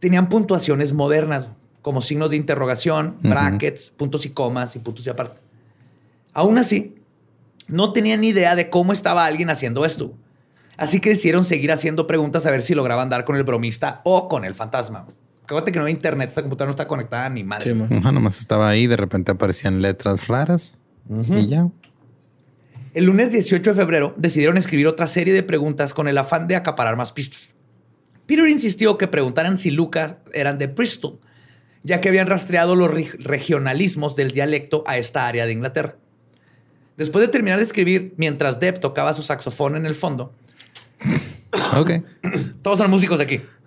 D: tenían puntuaciones modernas, como signos de interrogación, brackets, puntos y comas y puntos y aparte. Aún así, no tenían ni idea de cómo estaba alguien haciendo esto. Así que decidieron seguir haciendo preguntas a ver si lograban dar con el bromista o con el fantasma. Acuérdate que no hay internet, esta computadora no está conectada ni madre.
E: Sí.
C: Ajá, nomás estaba ahí, de repente aparecían letras raras y ya.
D: El lunes 18 de febrero decidieron escribir otra serie de preguntas con el afán de acaparar más pistas. Peter insistió que preguntaran si Lucas eran de Bristol, ya que habían rastreado los reg- regionalismos del dialecto a esta área de Inglaterra. Después de terminar de escribir, mientras Deb tocaba su saxofón en el fondo,
C: Ok.
D: todos son músicos aquí.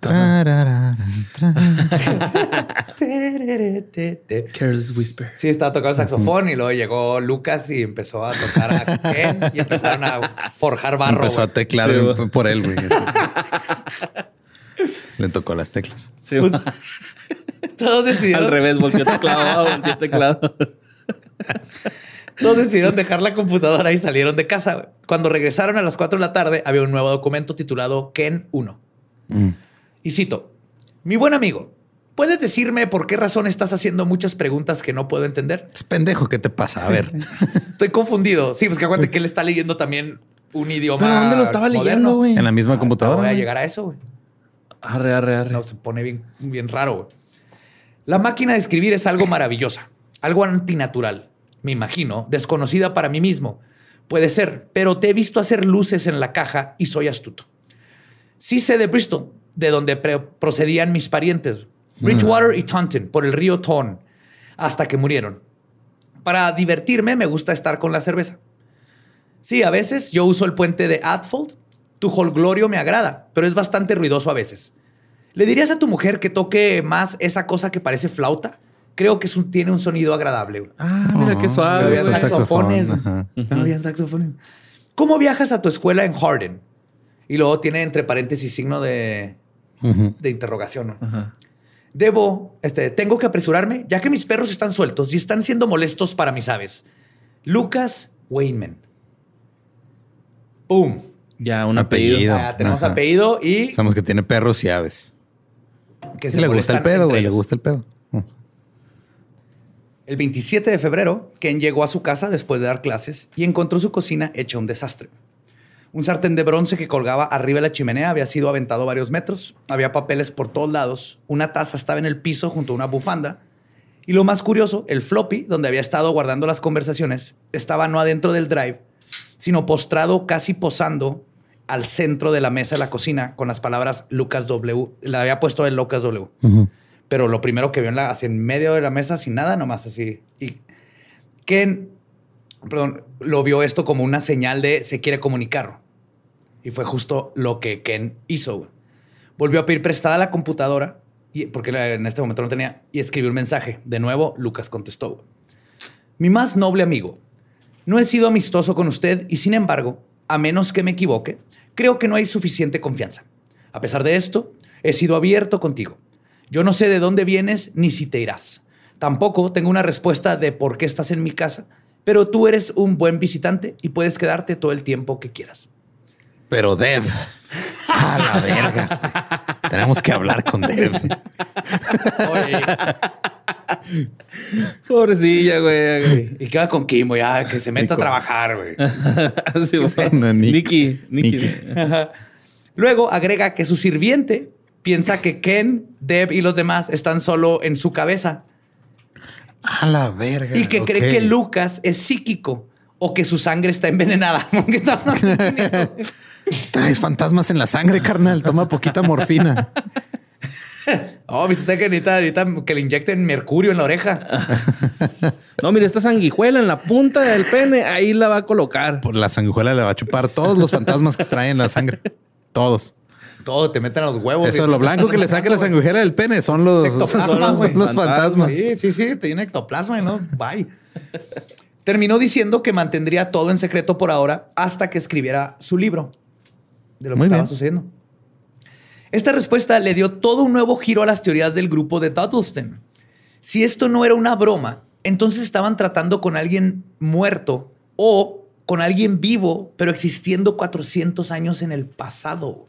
E: Careless Whisper.
D: Sí, estaba tocando el saxofón y luego llegó Lucas y empezó a tocar a Ken y empezaron a forjar barro.
C: Empezó a teclar
E: Sí,
C: por él, güey. Le tocó las teclas.
E: Sí,
D: Pues, todos decidieron
E: Al revés, volteó teclado, volteó teclado.
D: Todos decidieron dejar la computadora y salieron de casa. Cuando regresaron a las 4 de la tarde, había un nuevo documento titulado Ken 1.
C: Mm.
D: Y cito, mi buen amigo, ¿puedes decirme por qué razón estás haciendo muchas preguntas que no puedo entender?
C: Es pendejo, ¿qué te pasa? A ver.
D: Estoy confundido. Sí, pues que acuérdate que él está leyendo también un idioma
E: ¿Pero dónde lo estaba
D: moderno.
E: leyendo, güey?
C: En la misma
D: Ah,
C: computadora.
D: Voy a llegar a eso, güey.
E: Arre, arre, arre.
D: No, se pone bien, bien raro. güey. La máquina de escribir es algo maravillosa, algo antinatural, me imagino, desconocida para mí mismo. Puede ser, pero te he visto hacer luces en la caja y soy astuto. Sí sé de Bristol, de donde procedían mis parientes, Bridgewater y Taunton, por el río Ton, hasta que murieron. Para divertirme me gusta estar con la cerveza. Sí, a veces yo uso el puente de Atfold. Tu holglorio me agrada, pero es bastante ruidoso a veces. ¿Le dirías a tu mujer que toque más esa cosa que parece flauta? Creo que es un- tiene un sonido agradable. güey.
E: Ah, mira qué
C: Ajá,
E: suave.
C: me
D: Habían saxofones.
C: saxofón.
D: No habían saxofones. ¿Cómo viajas a tu escuela en Harden? Y luego tiene entre paréntesis signo de, de interrogación. ¿no?
E: Ajá.
D: Debo, este, tengo que apresurarme, ya que mis perros están sueltos y están siendo molestos para mis aves. Lucas Wayman. ¡Pum!
E: Ya, un
C: Apellido.
E: apellido.
D: Ya tenemos
C: Ajá.
D: apellido y
C: Sabemos que tiene perros y aves.
D: que
C: Sí, le gusta el pedo, güey. Le gusta el pedo.
D: El 27 de febrero, Ken llegó a su casa después de dar clases y encontró su cocina hecha un desastre. Un sartén de bronce que colgaba arriba de la chimenea había sido aventado varios metros, había papeles por todos lados, una taza estaba en el piso junto a una bufanda y lo más curioso, el floppy, donde había estado guardando las conversaciones, estaba no adentro del drive, sino postrado casi posando al centro de la mesa de la cocina con las palabras Lucas W. Le había puesto el Lucas W
C: Ujú.
D: Pero lo primero que vio en, la, así en medio de la mesa, sin nada, nomás así. Y Ken, perdón, lo vio esto como una señal de se quiere comunicar. Y fue justo lo que Ken hizo. Volvió a pedir prestada la computadora, y, porque en este momento no tenía, y escribió un mensaje. De nuevo, Lucas contestó. Mi más noble amigo, no he sido amistoso con usted y sin embargo, a menos que me equivoque, creo que no hay suficiente confianza. A pesar de esto, he sido abierto contigo. Yo no sé de dónde vienes ni si te irás. Tampoco tengo una respuesta de por qué estás en mi casa, pero tú eres un buen visitante y puedes quedarte todo el tiempo que quieras.
C: Pero Dev. A la verga. Tenemos que hablar con Dev.
D: Oye,
E: Pobrecilla, güey.
D: ¿Y qué va con Kimo? Ya, que se meta a trabajar, güey.
E: Sí, güey.
C: No, Nick.
E: Nicky. Nicky.
C: Nicky.
D: Luego agrega que su sirviente piensa que Ken, Deb y los demás están solo en su cabeza
C: A la verga.
D: y que cree que Lucas es psíquico o que su sangre está envenenada.
C: Traes fantasmas en la sangre, carnal. Toma poquita morfina.
D: Oh, viste usted que necesita, necesita que le inyecten mercurio en la oreja.
E: No, mire, esta sanguijuela en la punta del pene, ahí la va a colocar.
C: Por la sanguijuela le va a chupar todos los fantasmas que traen la sangre. Todos.
D: Todo te meten a los huevos.
C: Eso,
D: güey.
C: lo blanco que le saque la sanguijuela del pene son los,
D: Ectoplasma,
C: son los-
D: güey.
C: son los fantasmas.
D: Sí, sí, sí, tiene ectoplasma, ¿no? Bye. Terminó diciendo que mantendría todo en secreto por ahora hasta que escribiera su libro de lo que
C: Muy
D: estaba
C: bien.
D: sucediendo. Esta respuesta le dio todo un nuevo giro a las teorías del grupo de Dudleston. Si esto no era una broma, entonces estaban tratando con alguien muerto o con alguien vivo, pero existiendo 400 años en el pasado.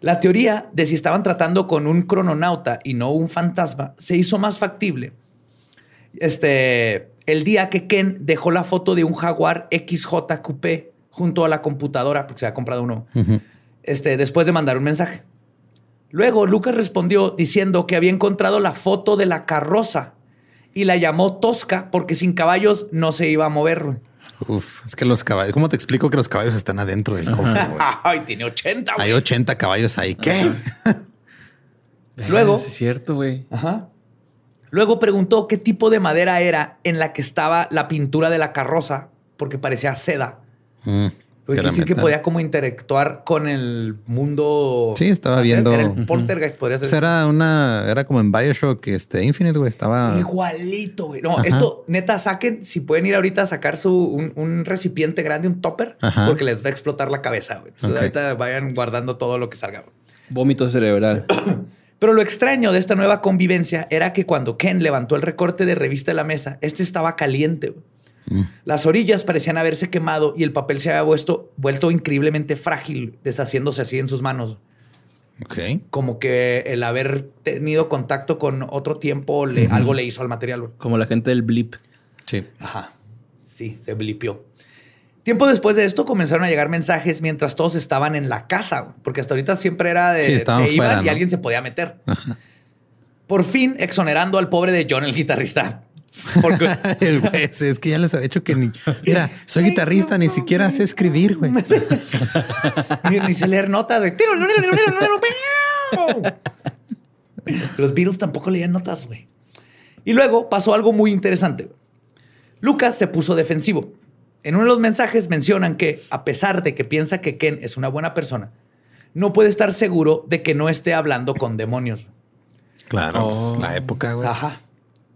D: La teoría de si estaban tratando con un crononauta y no un fantasma se hizo más factible. Este, el día que Ken dejó la foto de un Jaguar XJ Coupé junto a la computadora, porque se había comprado uno, este, después de mandar un mensaje. Luego Lucas respondió diciendo que había encontrado la foto de la carroza y la llamó tosca porque sin caballos no se iba a mover.
C: Uf, es que los caballos, ¿cómo te explico que los caballos están adentro del cofre? güey?
D: Ay, tiene 80, güey.
C: Hay 80 caballos ahí. ¿Qué?
D: Luego-
E: es cierto, güey.
D: Ajá. Luego preguntó qué tipo de madera era en la que estaba la pintura de la carroza, porque parecía seda.
C: Mm,
D: quiere decir que podía como interactuar con el mundo.
C: Sí, estaba
D: Era-
C: viendo-
D: Era el poltergeist, podría ser.
C: Pues era una, era como en Bioshock, este Infinite, güey. Estaba.
D: Igualito, güey. No,
C: Ajá.
D: esto neta saquen, si pueden ir ahorita a sacar su un, un recipiente grande, un topper,
C: Ajá.
D: porque les va a explotar la cabeza, güey. Entonces, ahorita vayan guardando todo lo que salga. güey.
E: Vómito cerebral.
D: Pero lo extraño de esta nueva convivencia era que cuando Ken levantó el recorte de revista de la mesa, este estaba caliente. güey.
C: Mm.
D: Las orillas parecían haberse quemado y el papel se había vuelto, vuelto increíblemente frágil, deshaciéndose así en sus manos.
C: Ok.
D: Como que el haber tenido contacto con otro tiempo le, algo le hizo al material.
E: Como la gente del blip.
C: Sí.
D: Ajá. Sí, se blipió. Tiempo después de esto comenzaron a llegar mensajes mientras todos estaban en la casa, porque hasta ahorita siempre era de
C: Sí,
D: se iban
C: fuera,
D: y alguien se podía meter. Por fin exonerando al pobre de John el guitarrista. Porque
C: El güey, es que ya les había hecho que ni. Mira, soy guitarrista, ni siquiera sé escribir, güey.
D: ni, ni sé leer notas, güey. Los Beatles tampoco leían notas, güey. Y luego pasó algo muy interesante. Lucas se puso defensivo. En uno de los mensajes mencionan que, a pesar de que piensa que Ken es una buena persona, no puede estar seguro de que no esté hablando con demonios.
C: Claro,
E: Oh.
C: pues, la época, güey.
D: Ajá.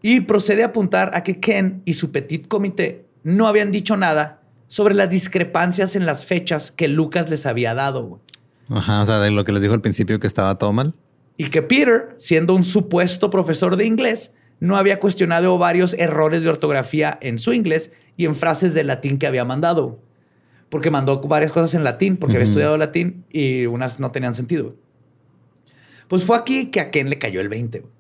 D: Y procede a apuntar a que Ken y su petit comité no habían dicho nada sobre las discrepancias en las fechas que Lucas les había dado. güey.
C: Ajá. O sea, de lo que les dijo al principio que estaba todo mal.
D: Y que Peter, siendo un supuesto profesor de inglés, no había cuestionado varios errores de ortografía en su inglés y en frases de latín que había mandado. Porque mandó varias cosas en latín, porque había estudiado latín y unas no tenían sentido. Pues fue aquí que a Ken le cayó el 20.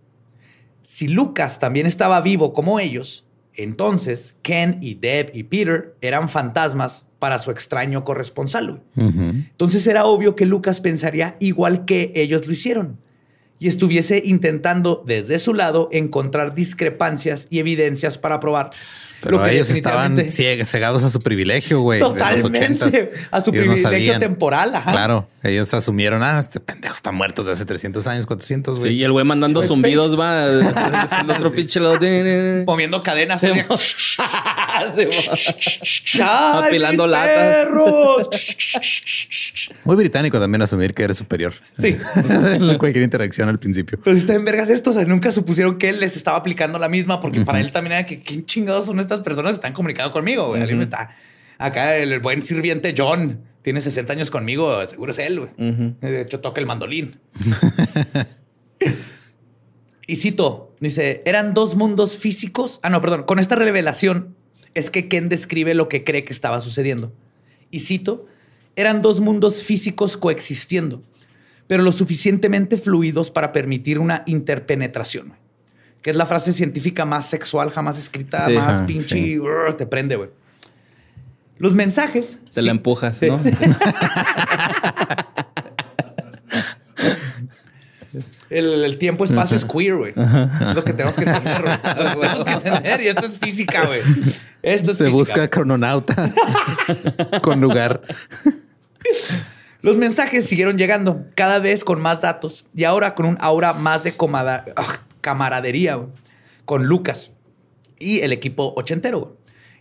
D: Si Lucas también estaba vivo como ellos, entonces Ken y Deb y Peter eran fantasmas para su extraño corresponsal. Entonces era obvio que Lucas pensaría igual que ellos lo hicieron y estuviese intentando desde su lado encontrar discrepancias y evidencias para probar.
C: Pero
D: lo que
C: ellos estaban
D: definitivamente-
C: cieg- cegados a su privilegio, güey.
D: Totalmente.
C: 80s.
D: A su
C: no
D: privilegio temporal. ajá.
C: Claro, ellos asumieron, ah, este pendejo está muerto desde hace 300 años, 400,
E: Sí,
C: güey.
E: y el güey mandando
D: Pues,
E: zumbidos va. El otro pinche lado.
D: Moviendo cadenas.
E: Sí,
D: ¡Ay,
E: Apilando
D: mis
E: latas.
D: perros!
C: Muy británico también asumir que eres superior.
D: Sí.
C: en cualquier interacción al principio.
D: Pero si está en vergas esto, o sea, nunca supusieron que él les estaba aplicando la misma, porque para él también era que quién chingados son estas personas que están comunicando conmigo. güey? Alguien me está acá, el buen sirviente John tiene 60 años conmigo, seguro es él. güey. De hecho, toca el mandolín. y cito, dice, eran dos mundos físicos. Ah, no, perdón. Con esta revelación es que Ken describe lo que cree que estaba sucediendo. Y cito, eran dos mundos físicos coexistiendo. pero lo suficientemente fluidos para permitir una interpenetración, güey. que es la frase científica más sexual jamás escrita,
E: Sí,
D: más pinche,
C: sí.
D: urgh, te prende, güey. Los mensajes.
E: Te
D: sí,
E: la empujas, ¿no?
D: El, el tiempo espacio es queer, güey. Es lo que tenemos que entender, güey. Lo tenemos que entender. Y esto es física, güey. Esto es
C: Se
D: física,
C: busca
D: güey.
C: crononauta con lugar.
D: Los mensajes siguieron llegando, cada vez con más datos y ahora con un aura más de comada- ah, camaradería güey, con Lucas y el equipo ochentero. güey.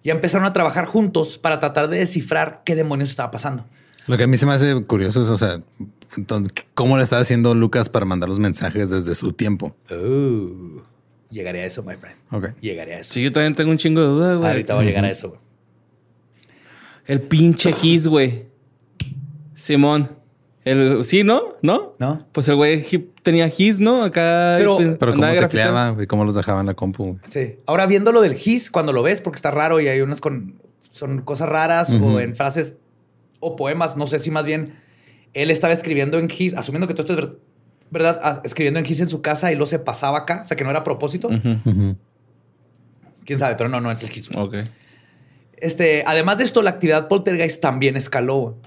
D: Ya empezaron a trabajar juntos para tratar de descifrar qué demonios estaba pasando.
C: Lo que a mí se me hace curioso es, o sea, entonces, ¿cómo le estaba haciendo Lucas para mandar los mensajes desde su tiempo?
D: Oh, llegaré a eso, my friend.
C: Ok.
D: Llegaré a eso.
E: Sí, yo también tengo un chingo de duda, güey.
D: Ahorita voy a llegar a eso. güey.
E: El pinche Gis, güey. Simón. El, sí, ¿no? ¿No?
D: ¿No?
E: Pues el güey tenía Gis, ¿no? Acá.
D: Pero-
E: pues,
C: Pero
E: grafiteando.
C: tecleaba y cómo los dejaba en la compu.
D: Sí. Ahora viendo lo del GIS, cuando lo ves, porque está raro y hay unas con son cosas raras o en frases o poemas, no sé si más bien él estaba escribiendo en GIS, asumiendo que todo esto es ver- verdad, ah, escribiendo en GIS en su casa y lo se pasaba acá, o sea que no era a propósito. Quién sabe, pero no, no es el GIS.
E: Ok.
D: Este, además de esto, la actividad poltergeist también escaló.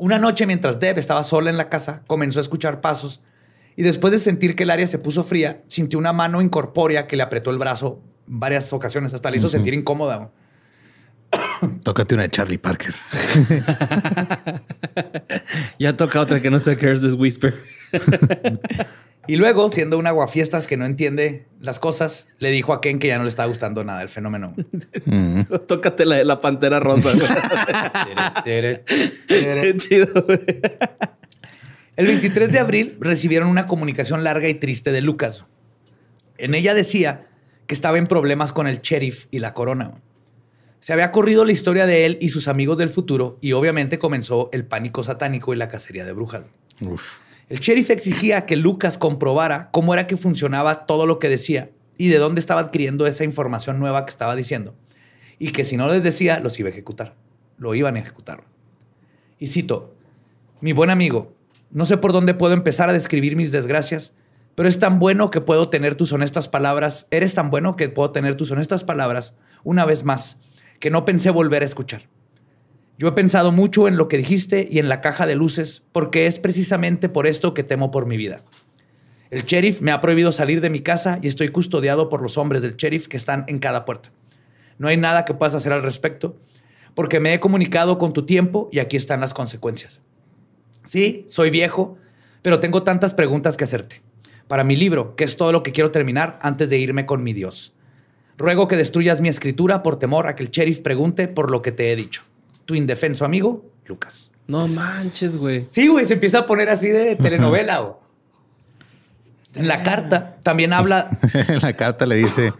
D: Una noche, mientras Deb estaba sola en la casa, comenzó a escuchar pasos y después de sentir que el área se puso fría, sintió una mano incorpórea que le apretó el brazo varias ocasiones, hasta le hizo sentir incómoda.
C: Tócate una de Charlie Parker.
E: Ya toca otra que no sé qué es this Whisper.
D: Y luego, siendo un aguafiestas que no entiende las cosas, le dijo a Ken que ya no le estaba gustando nada el fenómeno.
C: Mm.
E: Tócate la pantera rosa. Qué chido, güey.
D: El 23 de abril recibieron una comunicación larga y triste de Lucas. En ella decía que estaba en problemas con el sheriff y la corona. Se había corrido la historia de él y sus amigos del futuro y obviamente comenzó el pánico satánico y la cacería de brujas.
C: Uf.
D: El sheriff exigía que Lucas comprobara cómo era que funcionaba todo lo que decía y de dónde estaba adquiriendo esa información nueva que estaba diciendo. Y que si no les decía, los iba a ejecutar. Lo iban a ejecutar. Y cito, mi buen amigo, no sé por dónde puedo empezar a describir mis desgracias, pero es tan bueno que puedo tener tus honestas palabras, eres tan bueno que puedo tener tus honestas palabras una vez más, que no pensé volver a escuchar. Yo he pensado mucho en lo que dijiste y en la caja de luces, porque es precisamente por esto que temo por mi vida. El sheriff me ha prohibido salir de mi casa y estoy custodiado por los hombres del sheriff que están en cada puerta. No hay nada que puedas hacer al respecto, porque me he comunicado con tu tiempo y aquí están las consecuencias. Sí, soy viejo, pero tengo tantas preguntas que hacerte. Para mi libro, que es todo lo que quiero terminar antes de irme con mi Dios. Ruego que destruyas mi escritura por temor a que el sheriff pregunte por lo que te he dicho. Tu indefenso amigo, Lucas.
E: No manches, güey.
D: Sí, güey, se empieza a poner así de telenovela. En la carta también habla.
C: en la carta le dice,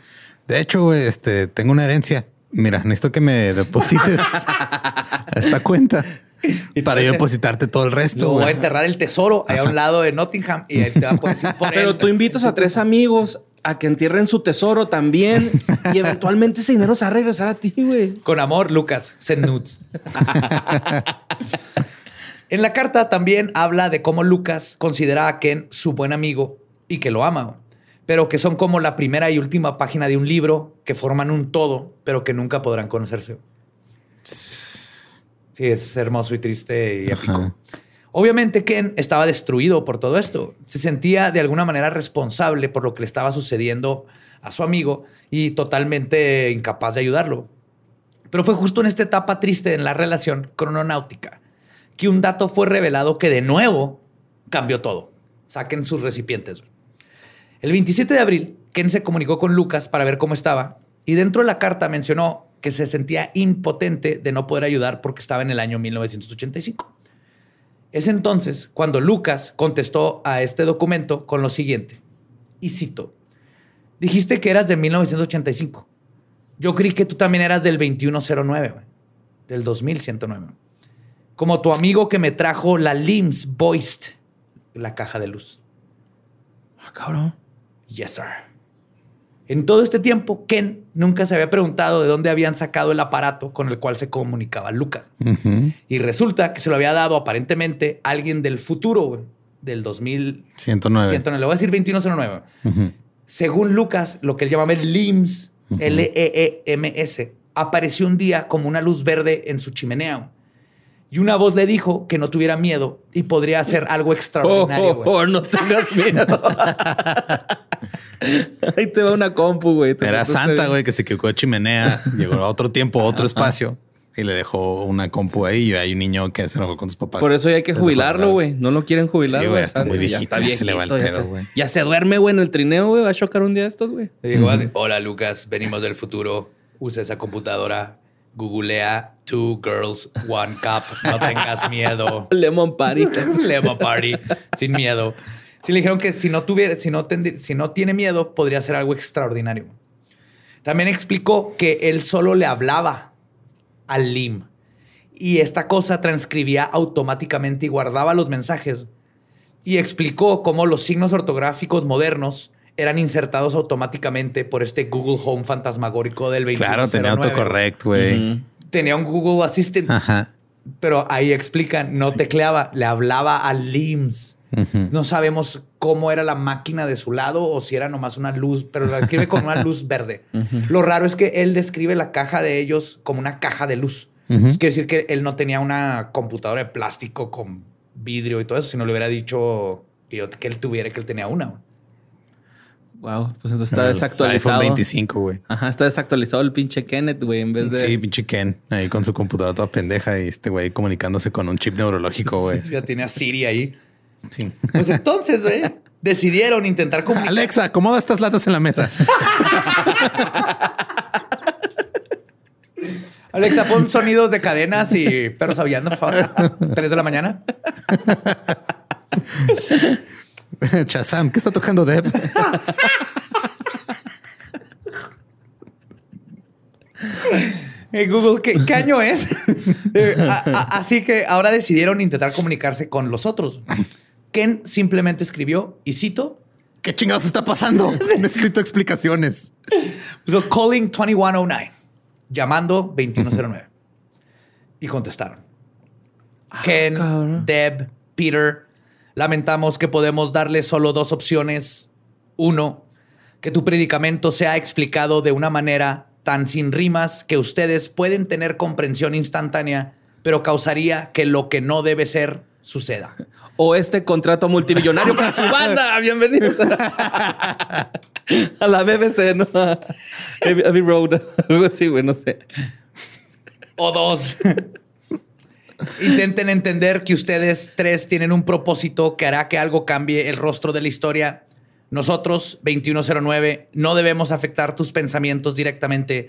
C: de hecho, güey, este, tengo una herencia. Mira, necesito que me deposites a esta cuenta
D: Y
C: para yo depositarte todo el resto.
D: Voy a
C: güey".
D: enterrar el tesoro allá a un lado de Nottingham y ahí te van a poder por
E: Pero
D: él.
E: tú invitas a tres amigos a que entierren su tesoro también y eventualmente ese dinero se va a regresar a ti, güey.
D: Con amor, Lucas, send nudes. en la carta también habla de cómo Lucas considera a Ken su buen amigo y que lo ama, pero que son como la primera y última página de un libro que forman un todo, pero que nunca podrán conocerse. Sí, es hermoso y triste y épico.
C: Ajá.
D: Obviamente Ken estaba destruido por todo esto. Se sentía de alguna manera responsable por lo que le estaba sucediendo a su amigo y totalmente incapaz de ayudarlo. Pero fue justo en esta etapa triste en la relación crononáutica que un dato fue revelado que de nuevo cambió todo. Saquen sus recipientes. El 27 de abril, Ken se comunicó con Lucas para ver cómo estaba y dentro de la carta mencionó que se sentía impotente de no poder ayudar porque estaba en el año 1985. Es entonces cuando Lucas contestó a este documento con lo siguiente, y cito, dijiste que eras de 1985. Yo creí que tú también eras del 2109, güey, del 2109. Como tu amigo que me trajo la LIMS Voiced, la caja de luz.
E: Ah, cabrón.
D: Yes, sir. En todo este tiempo, Ken nunca se había preguntado de dónde habían sacado el aparato con el cual se comunicaba Lucas. Y resulta que se lo había dado aparentemente alguien del futuro, güey. del 2000.
C: 109.
D: 109. Le voy a decir 2109. Según Lucas, lo que él llamaba el LEMS, L-E-E-M-S, apareció un día como una luz verde en su chimenea. Y una voz le dijo que no tuviera miedo y podría hacer algo extraordinario.
E: Oh, oh, oh, no tengas miedo. Ahí te va una compu, güey.
C: Era Santa, güey, que se equivocó de chimenea, llegó a otro tiempo, a otro espacio y le dejó una compu ahí y hay un niño que se enojó con sus papás.
E: Por eso ya hay que jubilarlo, güey. No lo quieren jubilar,
C: Sí,
E: güey.
C: está muy
E: Ya
C: viejito, ya se le va el pedo,
E: ya se-
C: güey.
E: Ya se duerme, güey, en el trineo, güey. Va a chocar un día estos, güey.
D: Hola Lucas, venimos del futuro. Usa esa computadora. Googlea Two Girls, One Cup. No tengas miedo.
E: Lemon Party.
D: Lemon Party. Sin miedo. Sí, le dijeron que si no tuviera, si no, tendi- si no tiene miedo, podría hacer algo extraordinario. También explicó que él solo le hablaba al LIM. Y esta cosa transcribía automáticamente y guardaba los mensajes. Y explicó cómo los signos ortográficos modernos eran insertados automáticamente por este Google Home fantasmagórico del 2109.
C: Claro, tenía autocorrect, güey.
D: Tenía un Google Assistant.
C: Ajá.
D: Pero ahí explican, no tecleaba, le hablaba al LIMS. No sabemos cómo era la máquina de su lado o si era nomás una luz, pero la describe con una luz verde. Lo raro es que él describe la caja de ellos como una caja de luz. Eso quiere decir que él no tenía una computadora de plástico con vidrio y todo eso, si no le hubiera dicho que, yo- que él tuviera, que él tenía una.
E: Wow, pues entonces está
C: El
E: desactualizado.
C: iPhone 25, güey.
E: Ajá, está desactualizado el pinche Kenneth, güey, en vez de.
C: Sí, pinche Ken, ahí con su computadora toda pendeja y este güey comunicándose con un chip neurológico, güey.
D: Ya tenía Siri ahí.
C: Sí.
D: Pues entonces, güey, decidieron intentar comunicar.
C: Alexa, acomoda estas latas en la mesa.
D: Alexa, pon sonidos de cadenas y perros aullando, por favor. Tres de la mañana.
C: Chazam, ¿qué está tocando Deb?
D: Hey, Google, ¿qué, qué año es? Eh, a- a- así que ahora decidieron intentar comunicarse con los otros. Ken simplemente escribió, y cito,
C: ¿Qué chingados está pasando? Necesito explicaciones.
D: puso calling 2109, llamando 2109. Y contestaron. Ken,
E: cabrón.
D: Deb, Peter, lamentamos que podemos darle solo dos opciones. Uno, que tu predicamento sea explicado de una manera tan sin rimas que ustedes pueden tener comprensión instantánea, pero causaría que lo que no debe ser suceda.
E: O este contrato multimillonario para su banda. Bienvenidos a, a la BBC, ¿no? A Abbey Abbey Road. Algo así, güey, no sé.
D: O dos. Intenten entender que ustedes tres tienen un propósito que hará que algo cambie el rostro de la historia. Nosotros, 2109, no debemos afectar tus pensamientos directamente,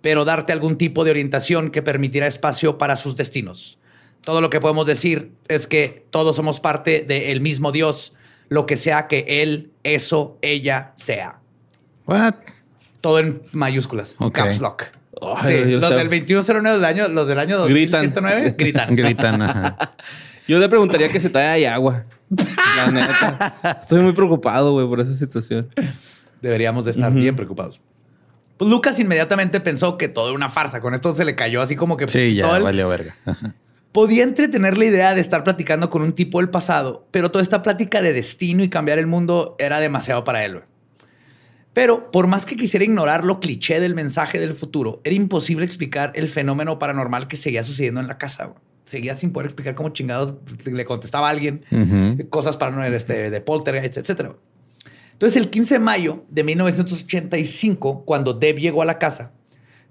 D: pero darte algún tipo de orientación que permitirá espacio para sus destinos. Todo lo que podemos decir es que todos somos parte del mismo Dios, lo que sea que Él, eso, ella sea.
C: What?
D: Todo en mayúsculas,
C: Ok.
D: caps lock. Sí, los del 2109 del año, los del año
E: Gritan.
D: 2109 gritan.
C: Gritan, ajá.
E: Yo le preguntaría que todavía hay agua. La neta. Estoy muy preocupado, güey, por esa situación.
D: Deberíamos de estar bien preocupados. Pues Lucas inmediatamente pensó que todo era una farsa. Con esto se le cayó así como que
C: Sí, ya
D: el-
C: valió verga. Ajá.
D: podía entretener la idea de estar platicando con un tipo del pasado, pero toda esta plática de destino y cambiar el mundo era demasiado para él. güey. Pero por más que quisiera ignorar lo cliché del mensaje del futuro, era imposible explicar el fenómeno paranormal que seguía sucediendo en la casa. Seguía sin poder explicar cómo chingados le contestaba a alguien
C: Ujú.
D: cosas para este, de poltergeist, etcétera. Entonces, el 15 de mayo de 1985, cuando Deb llegó a la casa,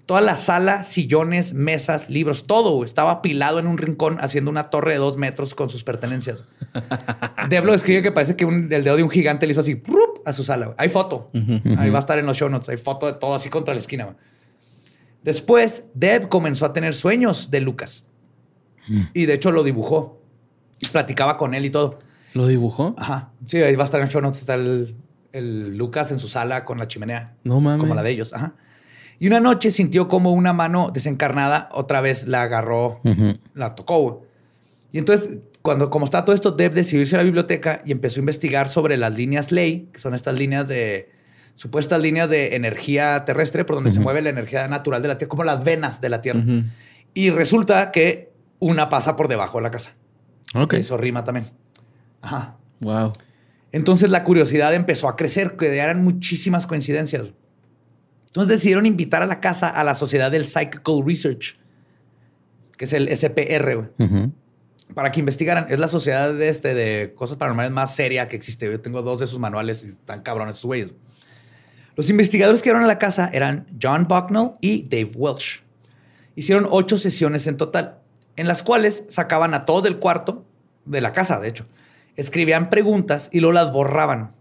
D: toda la sala, sillones, mesas, libros, todo estaba apilado en un rincón haciendo una torre de dos metros con sus pertenencias. Deb lo describe que parece que un- el dedo de un gigante le hizo así a su sala. Hay foto. Ahí va a estar en los show notes. Hay foto de todo así contra la esquina. Después, Deb comenzó a tener sueños de Lucas. Y de hecho lo dibujó. Platicaba con él y todo.
E: ¿Lo dibujó?
D: Ajá. Sí, ahí va a estar en el show notes. Está el, el Lucas en su sala con la chimenea.
E: No mames.
D: Como la de ellos. Ajá. Y una noche sintió como una mano desencarnada otra vez la agarró, la tocó. Y entonces, cuando, como está todo esto, Deb decidió irse a la biblioteca y empezó a investigar sobre las líneas ley, que son estas líneas de supuestas líneas de energía terrestre por donde se mueve la energía natural de la Tierra, como las venas de la Tierra. Y resulta que una pasa por debajo de la casa.
C: Ok.
D: Eso rima también. Ajá.
E: Wow.
D: Entonces la curiosidad empezó a crecer, que eran muchísimas coincidencias. Entonces decidieron invitar a la casa a la Sociedad del Psychical Research, que es el SPR, güey, para que investigaran. Es la sociedad de, este, de cosas paranormales más seria que existe. Yo tengo dos de sus manuales y están cabrones esos güeyes. Los investigadores que fueron a la casa eran John Bucknell y Dave Welsh. Hicieron ocho sesiones en total, en las cuales sacaban a todos del cuarto, de la casa, de hecho. Escribían preguntas y luego las borraban.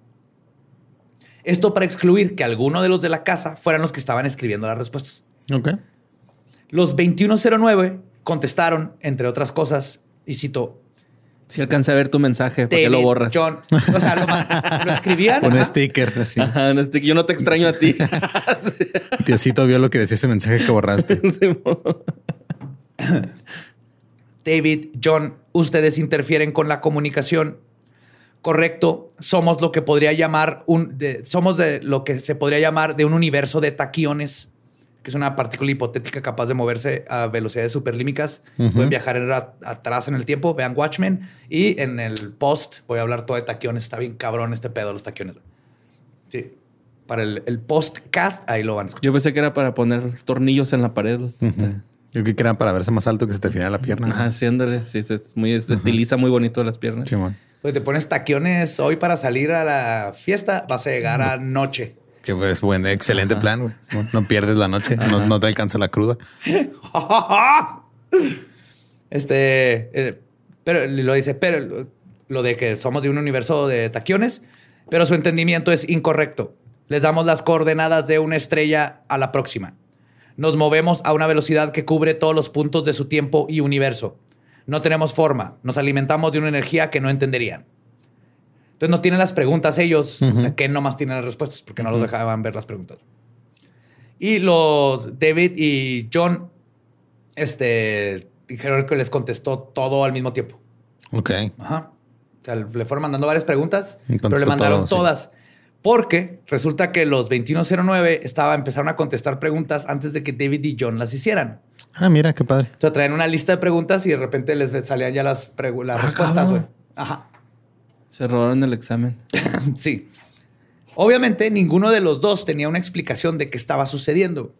D: Esto para excluir que alguno de los de la casa fueran los que estaban escribiendo las respuestas.
C: Ok.
D: Los 2109 contestaron, entre otras cosas, y cito,
E: Si alcancé a ver tu mensaje, ¿por qué lo
D: David,
E: borras?
D: John. O sea, lo, lo escribían.
C: Un sticker así.
E: Ajá, no, este, yo no te extraño a ti.
C: Diosito vio lo que decía ese mensaje que borraste.
D: David, John, ustedes interfieren con la comunicación. Correcto, somos lo que podría llamar un, de- somos de lo que se podría llamar de un universo de taquiones, que es una partícula hipotética capaz de moverse a velocidades superlímicas. Pueden viajar en- a- atrás en el tiempo. Vean Watchmen y en el post voy a hablar todo de taquiones. Está bien cabrón este pedo de los taquiones. Sí, para el, el postcast ahí lo van a escuchar.
E: Yo pensé que era para poner tornillos en la pared. los-
C: Yo creo que era para verse más alto que se te afinara la pierna.
E: Ajá, sí, ándale. Sí, se- es muy, se estiliza muy bonito las piernas.
C: Simón.
D: Pues te pones taquiones hoy para salir a la fiesta, vas a llegar a noche.
C: Que es buen, excelente plan, güey. No pierdes la noche, no, no te alcanza la cruda.
D: Este, eh, pero lo dice, pero lo de que somos de un universo de taquiones, pero su entendimiento es incorrecto. Les damos las coordenadas de una estrella a la próxima. Nos movemos a una velocidad que cubre todos los puntos de su tiempo y universo. No tenemos forma. Nos alimentamos de una energía que no entenderían. Entonces no tienen las preguntas ellos, o sea, que nomás tienen las respuestas porque no los dejaban ver las preguntas. Y los David y John este, dijeron que les contestó todo al mismo tiempo.
C: Ok.
D: Ajá. O sea, le fueron mandando varias preguntas, pero le mandaron
C: todo, sí.
D: Porque resulta que los 2109 estaba, empezaron a contestar preguntas antes de que David y John las hicieran.
C: Ah, mira, qué padre.
D: O sea, traían una lista de preguntas y de repente les salían ya las, las
E: Ah,
D: respuestas, güey. Ajá.
E: Se robaron el examen.
D: Sí. Obviamente, ninguno de los dos tenía una explicación de qué estaba sucediendo,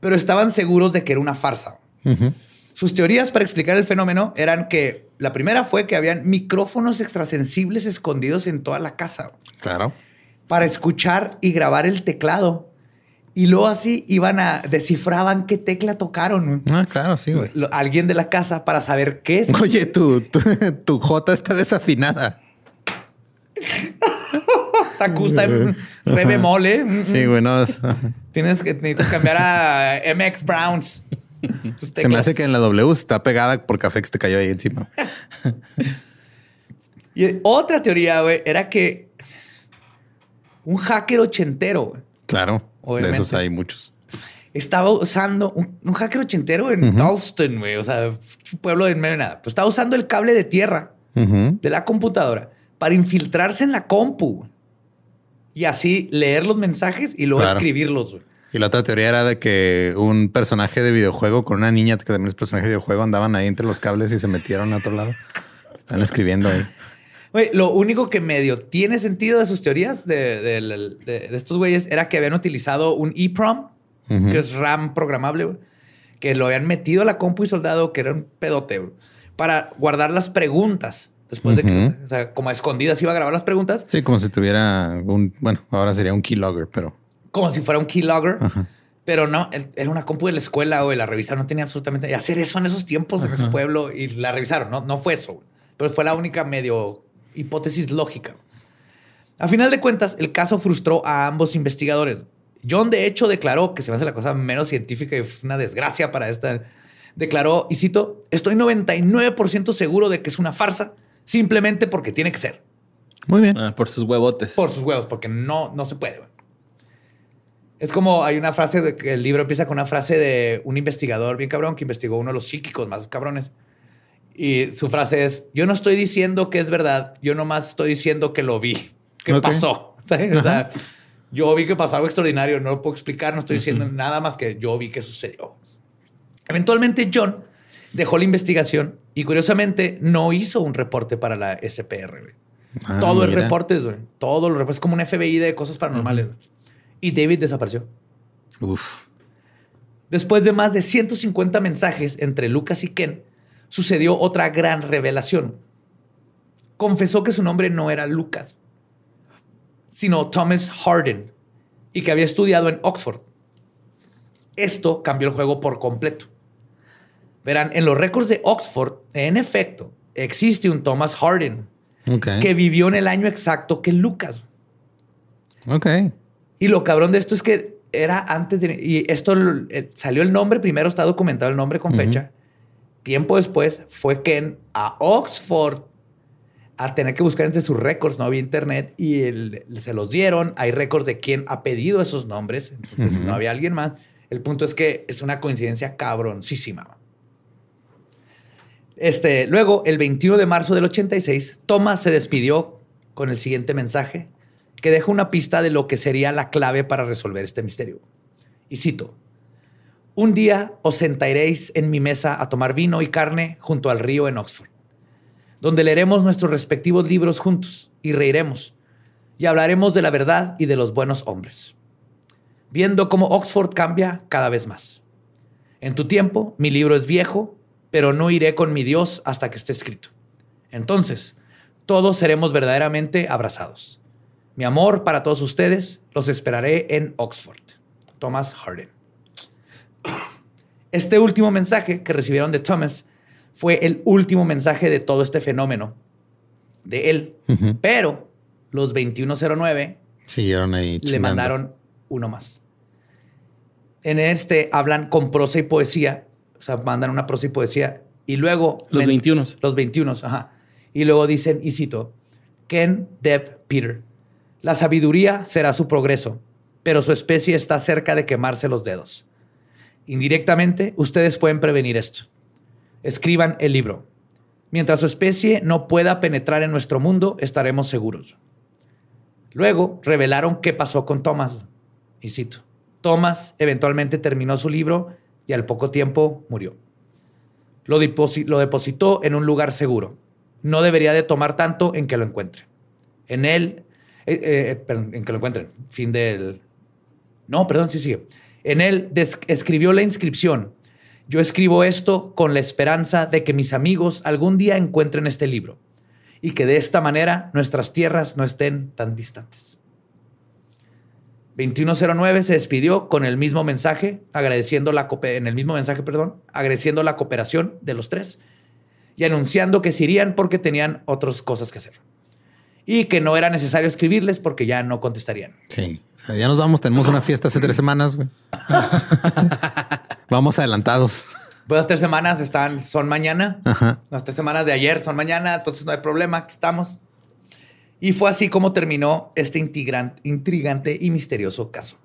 D: pero estaban seguros de que era una farsa. Sus teorías para explicar el fenómeno eran que la primera fue que habían micrófonos extrasensibles escondidos en toda la casa
C: Claro.
D: Para escuchar y grabar el teclado. Y luego así iban a descifraban qué tecla tocaron.
C: Ah, claro, sí, güey.
D: Alguien de la casa para saber qué es.
C: Oye, tu, tu, tu J está desafinada.
D: Sacu está en re bemol, ¿eh? Mm,
C: Sí,
D: mm.
C: güey, no. es-
D: Tienes que necesitas cambiar a MX Browns.
C: Se me hace que en la W está pegada por café que te cayó ahí encima.
D: Y otra teoría, güey, era que un hacker ochentero, güey,
C: Claro.
D: Obviamente.
C: De esos hay muchos.
D: estaba usando un, un hacker ochentero en Dalston, güey, o sea, pueblo de medio de nada. Pues estaba usando el cable de tierra de la computadora para infiltrarse en la compu güey, y así leer los mensajes y luego
C: Claro.
D: escribirlos. güey.
C: Y la otra teoría era de que un personaje de videojuego con una niña que también es personaje de videojuego andaban ahí entre los cables y se metieron a otro lado. Están escribiendo ahí.
D: Güey, lo único que medio tiene sentido de sus teorías de, de- de- de estos güeyes era que habían utilizado un EEPROM,
C: Ujú.
D: que es RAM programable, que lo habían metido a la compu y soldado, que era un pedote, para guardar las preguntas. Después de que, o sea, como a escondidas iba a grabar las preguntas,
C: Sí, como si tuviera un, bueno, ahora sería un keylogger, pero
D: como si fuera un keylogger.
C: Ajá.
D: Pero no, era una compu de la escuela, güey, la revisaron, no tenía absolutamente... Y hacer eso en esos tiempos, en ese pueblo, y la revisaron, no, no fue eso, güey. Pero fue la única medio hipótesis lógica. A final de cuentas, el caso frustró a ambos investigadores. John, de hecho, declaró que se me hace la cosa menos científica y fue una desgracia para esta. Declaró, y cito, estoy 99% seguro de que es una farsa, simplemente porque tiene que ser.
C: muy bien.
E: Ah, por sus huevotes.
D: Por sus huevos, porque no, no se puede. Es como hay una frase de que el libro empieza con una frase de un investigador bien cabrón que investigó uno de los psíquicos más cabrones. Y su frase es: Yo no estoy diciendo que es verdad, yo nomás estoy diciendo que lo vi. ¿Qué
C: Ok.
D: pasó? ¿Sabes? O sea, yo vi que pasó algo extraordinario, no lo puedo explicar, no estoy diciendo nada más que yo vi que sucedió. Eventualmente, John dejó la investigación y curiosamente no hizo un reporte para la SPR.
C: Ah,
D: Todo reportes, güey. Todo reportes. Es como un FBI de cosas paranormales. Y David desapareció.
C: Uf.
D: Después de más de 150 mensajes entre Lucas y Ken, sucedió otra gran revelación. Confesó que su nombre no era Lucas, sino Thomas Harden, y que había estudiado en Oxford. Esto cambió el juego por completo. Verán, en los récords de Oxford, en efecto, existe un Thomas Harden que vivió en el año exacto que Lucas.
C: Ok.
D: Y lo cabrón de esto es que era antes de... Y esto eh, salió el nombre, primero está documentado el nombre con fecha. Tiempo después fue Ken a Oxford a tener que buscar entre sus récords. No había internet y se los dieron. Hay récords de quién ha pedido esos nombres. Entonces no había alguien más. El punto es que es una coincidencia cabroncísima. Este, luego, el 21 de marzo del 86, Thomas se despidió con el siguiente mensaje que deja una pista de lo que sería la clave para resolver este misterio. Y cito, un día os sentaréis en mi mesa a tomar vino y carne junto al río en Oxford, donde leeremos nuestros respectivos libros juntos y reiremos y hablaremos de la verdad y de los buenos hombres, viendo cómo Oxford cambia cada vez más. En tu tiempo, mi libro es viejo, pero no iré con mi Dios hasta que esté escrito. Entonces, todos seremos verdaderamente abrazados. Mi amor para todos ustedes, los esperaré en Oxford. Thomas Harden. Este último mensaje que recibieron de Thomas fue el último mensaje de todo este fenómeno de él.
C: Ujú.
D: Pero los 2109
C: Siguieron ahí.
D: le mandaron uno más. En este hablan con prosa y poesía, o sea, mandan una prosa y poesía y luego
E: Los
D: men-
E: 21.
D: Los 21, ajá. Y luego dicen, y cito, Ken, Deb, Peter, la sabiduría será su progreso, pero su especie está cerca de quemarse los dedos. Indirectamente, ustedes pueden prevenir esto. Escriban el libro. Mientras su especie no pueda penetrar en nuestro mundo, estaremos seguros. Luego revelaron qué pasó con Thomas. Y cito, Thomas eventualmente terminó su libro y al poco tiempo murió. Lo, deposi- lo depositó en un lugar seguro. No debería de tomar tanto en que lo encuentre. En él, eh, eh, en que lo encuentren. Fin del... No, perdón, sí sigue. En él escribió la inscripción. Yo escribo esto con la esperanza de que mis amigos algún día encuentren este libro y que de esta manera nuestras tierras no estén tan distantes. 2109 se despidió con el mismo mensaje, agradeciendo la en el mismo mensaje, perdón, agradeciendo la cooperación de los tres y anunciando que se irían porque tenían otras cosas que hacer. Y que no era necesario escribirles porque ya no contestarían.
C: Sí. O sea, ya nos vamos. Tenemos una fiesta hace tres semanas, güey. vamos adelantados.
D: Pues las tres semanas están, son mañana.
C: Ajá.
D: Las tres semanas de ayer son mañana, entonces no hay problema, aquí estamos. Y fue así como terminó este intrigante, y misterioso caso.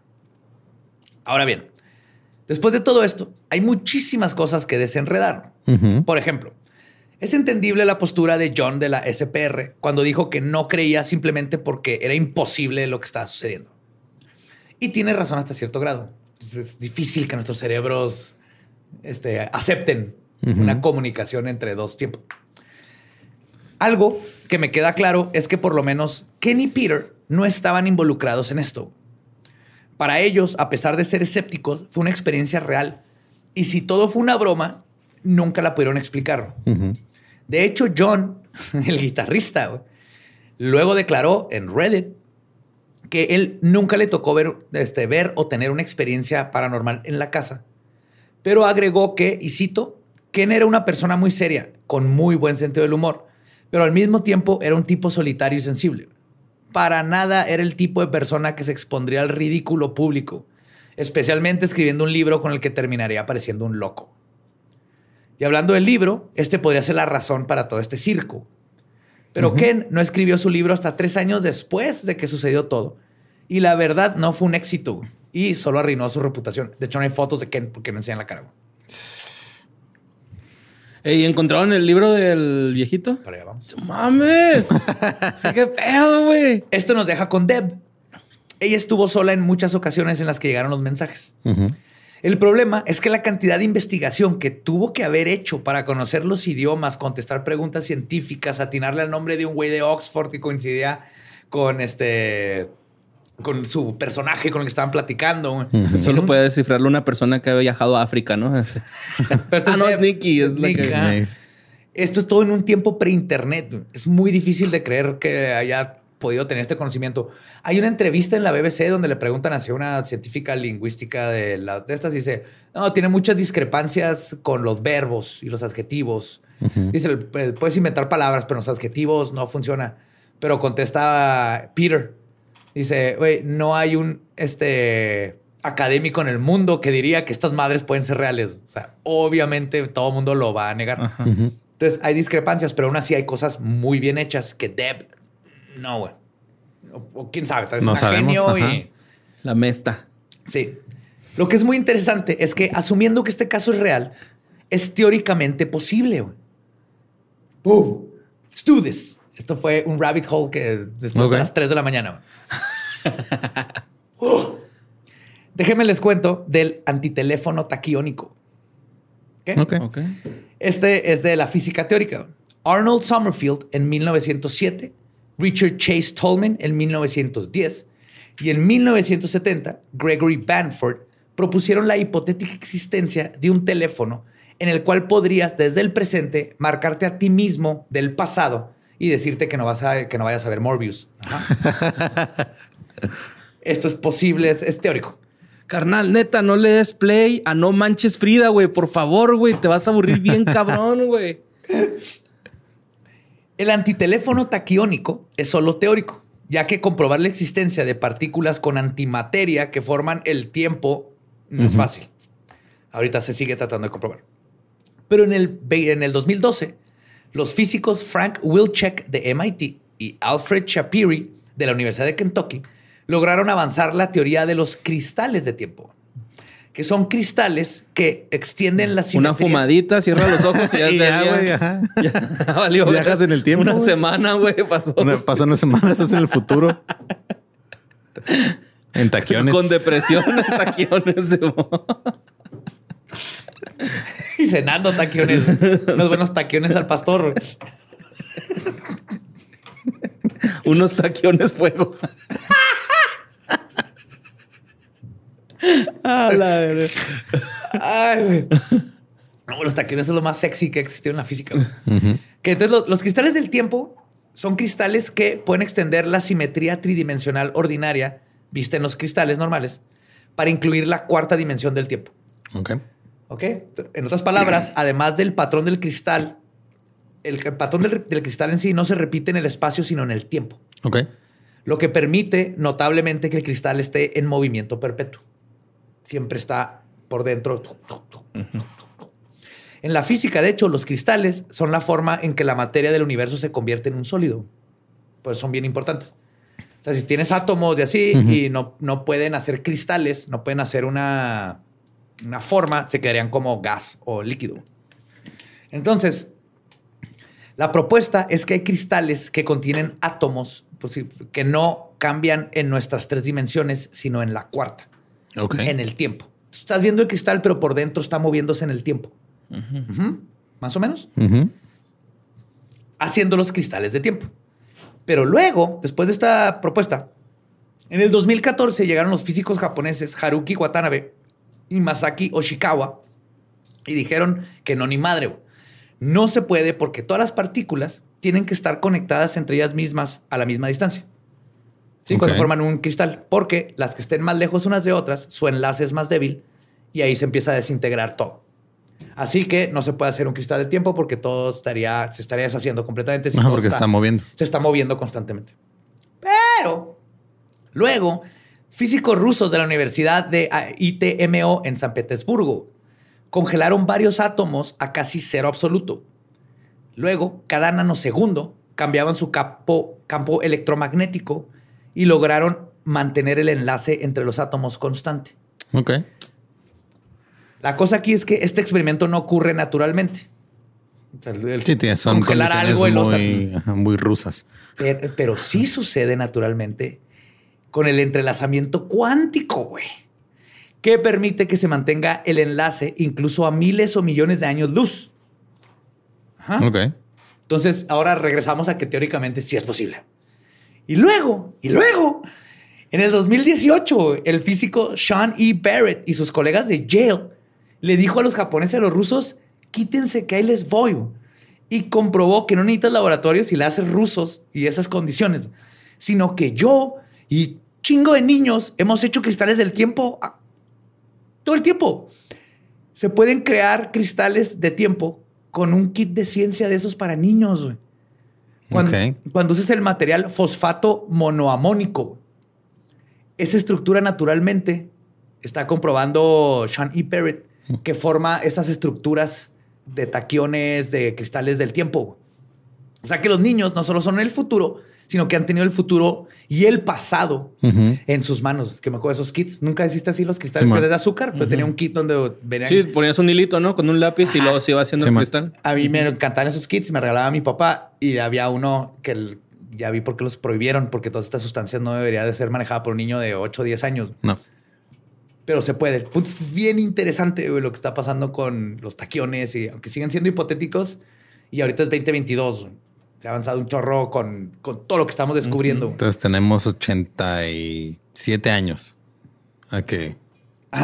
D: Ahora bien, después de todo esto, hay muchísimas cosas que desenredar. Por ejemplo, es entendible la postura de John de la SPR cuando dijo que no creía simplemente porque era imposible lo que estaba sucediendo. Y tiene razón hasta cierto grado. Es- difícil que nuestros cerebros este, acepten una comunicación entre dos tiempos. Algo que me queda claro es que por lo menos Ken y Peter no estaban involucrados en esto. Para ellos, a pesar de ser escépticos, fue una experiencia real. Y si todo fue una broma, nunca la pudieron explicar. De hecho, John, el guitarrista, luego declaró en Reddit que él nunca le tocó ver, este, ver o tener una experiencia paranormal en la casa. Pero agregó que, y cito, Ken era una persona muy seria, con muy buen sentido del humor, pero al mismo tiempo era un tipo solitario y sensible. Para nada era el tipo de persona que se expondría al ridículo público, especialmente escribiendo un libro con el que terminaría pareciendo un loco. Y hablando del libro, este podría ser la razón para todo este circo. Pero Ken no escribió su libro hasta tres años después de que sucedió todo. Y la verdad no fue un éxito y solo arruinó su reputación. De hecho, no hay fotos de Ken porque no enseñan la cara.
E: ¿Y encontraron el libro del viejito?
D: Vamos.
E: ¡Mames! sí, qué pedo, güey.
D: Esto nos deja con Deb. Ella estuvo sola en muchas ocasiones en las que llegaron los mensajes. El problema es que la cantidad de investigación que tuvo que haber hecho para conocer los idiomas, contestar preguntas científicas, atinarle al nombre de un güey de Oxford que coincidía con este con su personaje con el que estaban platicando.
E: Solo puede descifrarlo una persona que ha viajado a África, ¿no?
D: Pero
E: ah, no, Nicky es la que...
D: ah. Esto es todo en un tiempo pre-internet. Es muy difícil de creer que haya podido tener este conocimiento. Hay una entrevista en la BBC donde le preguntan hacia una científica lingüística de, las de estas y dice, no, tiene muchas discrepancias con los verbos y los adjetivos. Dice, puedes inventar palabras, pero los adjetivos no funciona. Pero contesta Peter. Dice, güey, no hay un este, académico en el mundo que diría que estas madres pueden ser reales. O sea, obviamente todo el mundo lo va a negar. Entonces hay discrepancias, pero aún así hay cosas muy bien hechas que Deb no, güey. O, quién sabe, tal vez
C: no
D: genio y...
E: La mesta.
D: Sí. Lo que es muy interesante es que asumiendo que este caso es real, es teóricamente posible. Güey. ¡Boom! Let's do this. Esto fue un rabbit hole que después de las 3 de la mañana. uh. Déjenme les cuento del antiteléfono taquiónico. ¿Okay?
E: Okay.
D: Este es de la física teórica. Arnold Summerfield en 1907 Richard Chase Tolman en 1910 y en 1970 Gregory Banford propusieron la hipotética existencia de un teléfono en el cual podrías desde el presente marcarte a ti mismo del pasado y decirte que no, vas a, que no vayas a ver Morbius. Esto es posible, es, es, teórico.
E: Carnal, neta, no le des play a No Manches Frida, güey. Por favor, güey. Te vas a aburrir bien cabrón, güey.
D: El antiteléfono taquiónico es solo teórico, ya que comprobar la existencia de partículas con antimateria que forman el tiempo no es fácil. Ahorita se sigue tratando de comprobar. Pero en el, en el 2012, los físicos Frank Wilczek de MIT y Alfred Shapiri de la Universidad de Kentucky lograron avanzar la teoría de los cristales de tiempo que son cristales que extienden la simetría.
E: Una fumadita, cierra los ojos y ya,
C: ya, güey, ya,
E: ya valió.
C: Viajas en el tiempo.
E: Una semana, güey, pasó.
C: Una, pasó una semana, estás en el futuro. en taquiones.
E: Con depresión en taquiones.
D: y cenando taquiones. Unos buenos taquiones al pastor.
E: Unos taquiones fuego.
D: Ah, la verdad. Ay, güey. No, los taquiones son lo más sexy que existió en la física. Que entonces los, los, cristales del tiempo son cristales que pueden extender la simetría tridimensional ordinaria vista en los cristales normales para incluir la cuarta dimensión del tiempo.
C: Ok.
D: Ok. En otras palabras, además del patrón del cristal, el, el patrón del, del, cristal en sí no se repite en el espacio, sino en el tiempo.
C: Ok.
D: Lo que permite notablemente que el cristal esté en movimiento perpetuo siempre está por dentro. En la física, de hecho, los cristales son la forma en que la materia del universo se convierte en un sólido. Pues son bien importantes. O sea, si tienes átomos de así uh -huh. y no, no pueden hacer cristales, no pueden hacer una, una forma, se quedarían como gas o líquido. Entonces, la propuesta es que hay cristales que contienen átomos pues, que no cambian en nuestras tres dimensiones, sino en la cuarta
C: okay.
D: en el tiempo. Estás viendo el cristal, pero por dentro está moviéndose en el tiempo. Uh -huh. Uh -huh. Más o menos.
C: Uh -huh.
D: Haciendo los cristales de tiempo. Pero luego, después de esta propuesta, en el 2014 llegaron los físicos japoneses Haruki Watanabe y Masaki Oshikawa y dijeron que no, ni madre. No se puede porque todas las partículas tienen que estar conectadas entre ellas mismas a la misma distancia. ¿Sí? Okay. Cuando forman un cristal, porque las que estén más lejos unas de otras, su enlace es más débil y ahí se empieza a desintegrar todo. Así que no se puede hacer un cristal del tiempo porque todo estaría, se estaría deshaciendo completamente.
C: Si no, porque está, está moviendo.
D: Se está moviendo constantemente. Pero luego, físicos rusos de la Universidad de ITMO en San Petersburgo congelaron varios átomos a casi cero absoluto. Luego, cada nanosegundo cambiaban su campo, campo electromagnético y lograron mantener el enlace entre los átomos constante.
C: Ok.
D: La cosa aquí es que este experimento no ocurre naturalmente.
C: O sea, el sí, son congelar algo muy, los... muy rusas.
D: Pero, pero, sí sucede naturalmente con el entrelazamiento cuántico, güey. que permite que se mantenga el enlace incluso a miles o millones de años luz. Ajá.
C: Ok.
D: Entonces, ahora regresamos a que teóricamente sí es posible. Y luego, y luego, en el 2018, el físico Sean E. Barrett y sus colegas de Yale le dijo a los japoneses y a los rusos, quítense que ahí les voy. Y comprobó que no necesitas laboratorios y láser rusos y esas condiciones, sino que yo y chingo de niños hemos hecho cristales del tiempo a- todo el tiempo. Se pueden crear cristales de tiempo con un kit de ciencia de esos para niños. güey. Cuando, cuando usas el material fosfato monoamónico, esa estructura naturalmente está comprobando Sean E. Barrett que forma esas estructuras de taquiones, de cristales del tiempo. O sea que los niños no solo son el futuro, sino que han tenido el futuro y el pasado en sus manos. Que me acuerdo de esos kits. Nunca hiciste así los cristales
C: Sí,
D: de azúcar, pero tenía un kit donde venían.
E: Sí, ponías un hilito, ¿no? Con un lápiz y luego se iba haciendo
C: Sí,
E: el
C: man.
E: cristal.
D: A mí me encantaban esos kits, me regalaba mi papá y había uno que el- ya vi por qué los prohibieron, porque todas estas sustancias no debería de ser manejada por un niño de 8 o 10 años.
C: No.
D: Pero se puede. El punto es bien interesante güey, lo que está pasando con los taquiones y aunque siguen siendo hipotéticos y ahorita es 2022. Se ha avanzado un chorro con, con todo lo que estamos descubriendo.
C: Entonces tenemos 87 años a que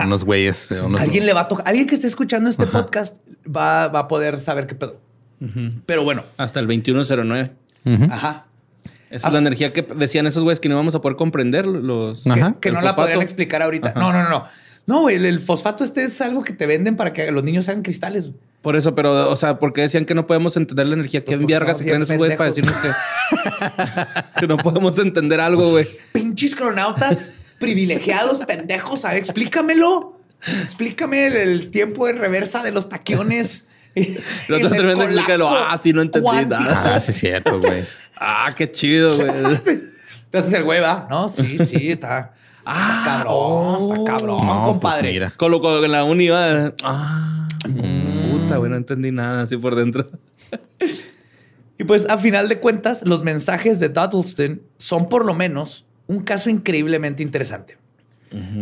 C: unos güeyes, unos-
D: Alguien le va a tocar, alguien que esté escuchando este podcast va, va a poder saber qué pedo. Pero bueno,
E: Hasta el 2109.
C: Ujú.
D: ajá.
E: Esa es la energía que decían esos güeyes que no íbamos a poder comprender los...
D: que-
C: Ajá.
D: que,
E: El
D: no la podrían explicar ahorita. No, no, no, no. No, güey, el, el fosfato este es algo que te venden para que los niños hagan cristales.
E: Por eso, pero, o sea, porque decían que no podemos entender la energía. ¿Qué
D: porque
E: vergas se creen esos güeyes para decirnos que, que no podemos entender algo, güey?
D: Pinches cronautas privilegiados, pendejos. A ver, explícamelo. Explícame el, el tiempo en reversa de los taquiones.
E: Lo otro tremendo explicarlo.
D: colapso
E: Ah, sí, no entendí
D: cuántico.
E: nada.
C: Ah, sí, es cierto, güey.
E: Ah, qué chido, güey.
D: Entonces el güey va, ¿no? Sí, sí, está. Ah, cabrón, está cabrón,
C: No,
D: compadre.
C: pues mira.
E: Con lo con la uni iba. Ah, puta, güey, no entendí nada así por dentro.
D: Y pues a final de cuentas, los mensajes de Duddleston son por lo menos un caso increíblemente interesante.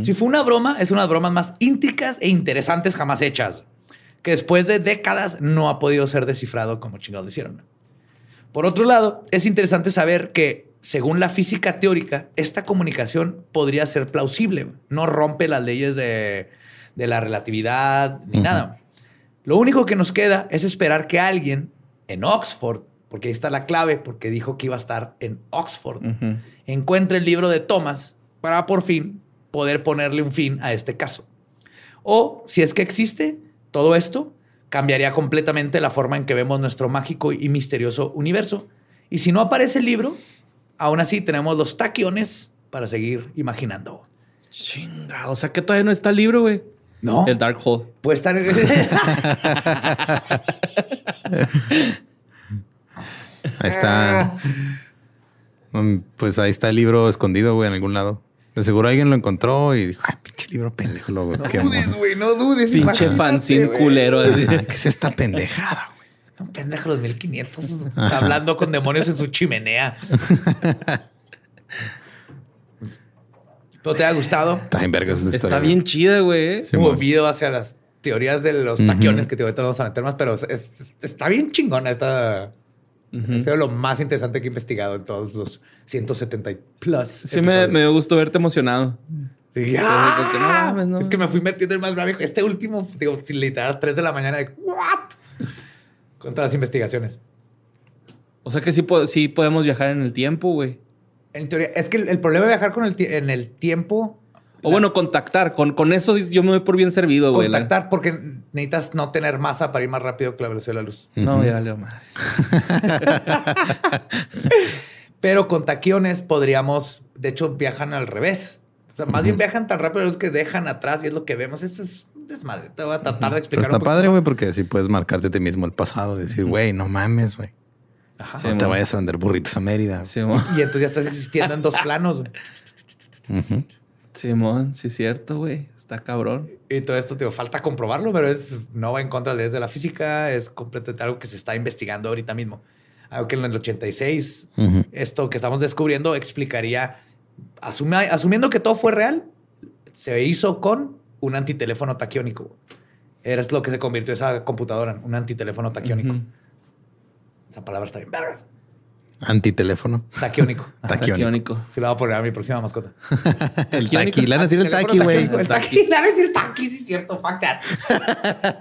D: Si fue una broma, es una de las bromas más íntricas e interesantes jamás hechas, que después de décadas no ha podido ser descifrado como chingados lo hicieron. Por otro lado, es interesante saber que, según la física teórica, esta comunicación podría ser plausible. No rompe las leyes de, de la relatividad ni nada. Lo único que nos queda es esperar que alguien en Oxford, porque ahí está la clave, porque dijo que iba a estar en Oxford, encuentre el libro de Thomas para por fin poder ponerle un fin a este caso. O, si es que existe, todo esto cambiaría completamente la forma en que vemos nuestro mágico y misterioso universo. Y si no aparece el libro, aún así tenemos los taquiones para seguir imaginando.
E: Chinga, o sea que todavía no está el libro, güey.
D: No,
E: El Dark Hole.
D: puede estar.
C: Ahí está. Pues ahí está el libro escondido, güey, en algún lado. De seguro alguien lo encontró y dijo, ay, pinche libro pendejo, lo
D: no dudes, güey, no dudes.
E: Pinche fanzine
D: güey.
E: culero. así.
C: Ay, ¿Qué es esta pendejada, güey?
D: Un pendejo los 1500 hablando con demonios en su chimenea. ¿Pero te ha gustado?
C: Está en vergas esta
E: Está bien chida, güey. ¿eh?
C: Sí,
D: movido hacia las teorías de los taquiones que te vamos a meter más, pero es- es- está bien chingona esta. Ha sido lo más interesante que he investigado en todos los 170 y plus.
E: Sí, me, me dio gusto verte emocionado.
D: Sí,
E: Sí,
D: ¡ah!
E: que no.
D: Es que me fui metiendo en más bravo. Este último, digo, si literal, 3 de la mañana, de, ¿what? Con todas las investigaciones.
E: O sea que sí, po- sí podemos viajar en el tiempo, güey.
D: En teoría, es que el, el problema de viajar con el, en el tiempo
E: O bueno, contactar. Con, con eso yo me doy por bien servido, güey. la-
D: contactar porque necesitas no tener masa para ir más rápido que la velocidad de la luz.
E: No, ya valió madre.
D: Pero con taquiones podríamos, de hecho, viajan al revés. O sea, más bien viajan tan rápido los que dejan atrás y es lo que vemos. Esto es desmadre. Te voy a tratar de
C: Pero
D: explicar.
C: está
D: un poquito
C: padre, güey, porque así puedes marcarte a ti mismo el pasado. Decir, güey, no mames, güey.
D: Ajá.
E: Sí,
C: no te vayas a vender burritos a Mérida.
E: Simón,
D: Y entonces ya estás existiendo en dos planos. güey.
C: Ujú.
E: Simón, sí es cierto, güey. Está cabrón.
D: Y todo esto, te falta comprobarlo, pero es no va en contra de leyes de la física. Es completamente algo que se está investigando ahorita mismo. Algo que en el 86,
C: Ujú.
D: esto que estamos descubriendo explicaría, asumi- asumiendo que todo fue real, se hizo con un antiteléfono taquiónico. Era lo que se convirtió esa computadora, un antiteléfono taquiónico. Esa palabra está bien vergas.
C: Antiteléfono.
D: Taquiónico.
C: Taquiónico.
D: Se lo voy a poner a mi próxima mascota.
C: El taqui. Le van a decir el taqui, güey.
D: El taqui. Le van a decir taqui, sí es cierto. Fuck that.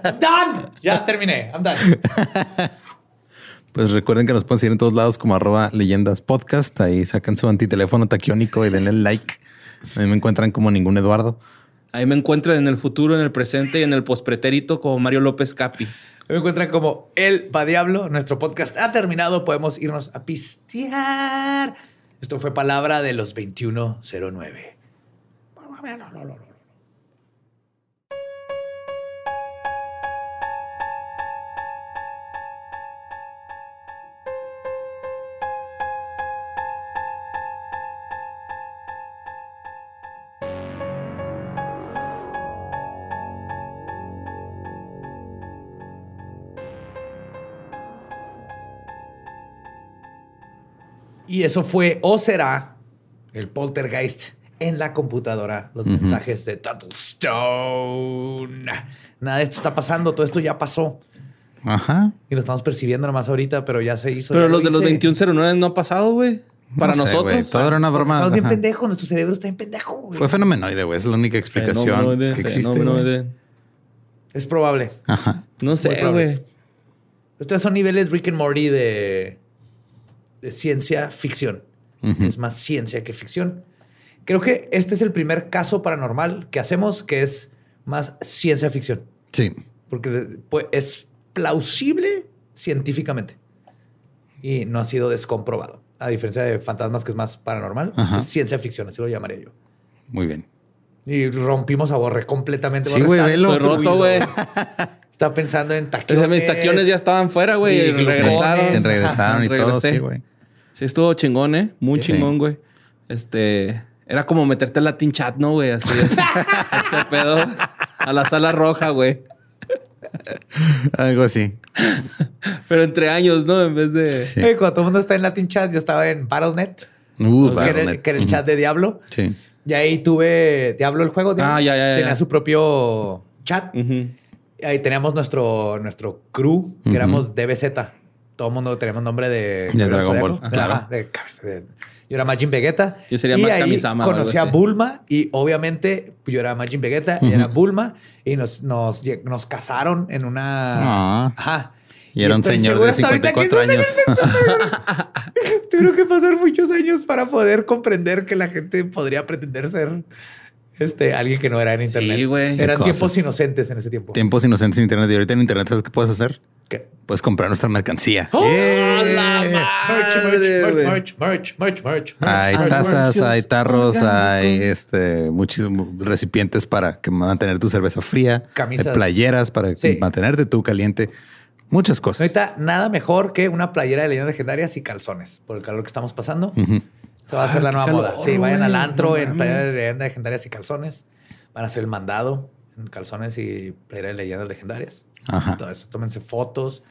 D: I'm done. Ya terminé. I'm done.
C: Pues recuerden que nos pueden seguir en todos lados como arroba leyendas podcast. Ahí sacan su antiteléfono taquiónico y denle like. A mí me encuentran como ningún Eduardo.
E: Ahí me encuentro en el futuro, en el presente y en el pospretérito como Mario López Capi.
D: Me encuentran como El Va Diablo. Nuestro podcast ha terminado. Podemos irnos a pistear. Esto fue palabra de los 2109. Y eso fue o será el poltergeist en la computadora, los mensajes de Tattlestone. Nada de esto está pasando, todo esto ya pasó.
C: Ajá.
D: Y lo estamos percibiendo nomás ahorita, pero ya se hizo.
E: Pero los
D: lo
E: de los
D: hice.
E: 2109 no ha pasado, güey. Para
C: No sé, güey.
E: nosotros.
C: Todo era una broma.
D: Estamos bien pendejos, nuestro cerebro está bien pendejo. güey.
C: Fue fenomenoide, güey. Es la única explicación
E: Fenomenoide,
C: que existe.
E: fenomenoide.
C: güey.
D: Es probable.
C: Ajá.
E: No sé, güey.
D: Estos son niveles Rick and Morty de, de ciencia ficción. Es más ciencia que ficción. Creo que este es el primer caso paranormal que hacemos que es más ciencia ficción.
C: Sí.
D: Porque pues, es plausible científicamente y no ha sido descomprobado. A diferencia de fantasmas, que es más paranormal, es ciencia ficción, así lo llamaría yo.
C: Muy bien.
D: Y rompimos a Borre completamente.
C: Sí, güey, velo.
E: Roto, güey.
D: Está pensando en taquiones.
E: sea, mis taquiones ya estaban fuera, güey.
D: Y
E: regresaron.
C: Regresaron y todo, sí, güey.
E: Sí, estuvo chingón, ¿eh? Muy
C: Sí.
E: chingón, güey. Este... Era como meterte al Latin Chat, ¿no, güey? Así. este pedo. A la sala roja, güey.
C: Algo así.
E: Pero entre años, ¿no? En vez de...
C: Sí.
D: Cuando todo el mundo está en Latin Chat, yo estaba en Battle.net,
C: Uh,
D: que, era el,
C: Battle.net.
D: que era el chat de Diablo.
C: Sí.
D: Y ahí tuve Diablo el juego. Diablo.
E: Ah, ya, ya, ya.
D: Tenía su propio chat. Y ahí teníamos nuestro, nuestro crew, que éramos DBZ. Todo el mundo teníamos nombre de...
C: De Dragon. Ball, claro.
D: de- de- yo era Majin Vegeta.
E: Yo sería
D: y ahí conocí a. Bulma y obviamente yo era Majin Vegeta y era Bulma y nos, nos, nos casaron en una...
C: Ah.
D: Ajá.
C: Y era un señor de
D: hasta ahorita que
C: 54
D: esos
C: años.
D: Tuvieron que pasar muchos años para poder comprender que la gente podría pretender ser este, alguien que no era en internet.
E: Sí, güey.
D: Eran tiempos inocentes en ese tiempo.
C: Tiempos inocentes en internet. Y ahorita en internet, ¿sabes qué puedes hacer?
D: ¿Qué?
C: Puedes comprar nuestra mercancía.
D: ¡Oh!
C: ¡Eh!
D: Merch, merch, merch, merch, merch, merch, merch.
C: Hay
D: merch,
C: tazas,
D: merch.
C: hay tarros, hay este muchísimos recipientes para que mantener tu cerveza fría,
D: Camisas.
C: hay playeras para
D: Sí.
C: mantenerte tú caliente, muchas cosas.
D: Ahorita nada mejor que una playera de leyendas legendarias y calzones por el calor que estamos pasando.
C: Ujú.
D: Se va a hacer
E: Ah,
D: la
E: qué
D: nueva
E: calor,
D: moda. Sí, vayan al antro
E: no
D: en playera de leyendas legendarias y calzones. Van a hacer el mandado en calzones y playera de leyendas legendarias.
C: Ajá.
D: Todo eso. Tómense fotos.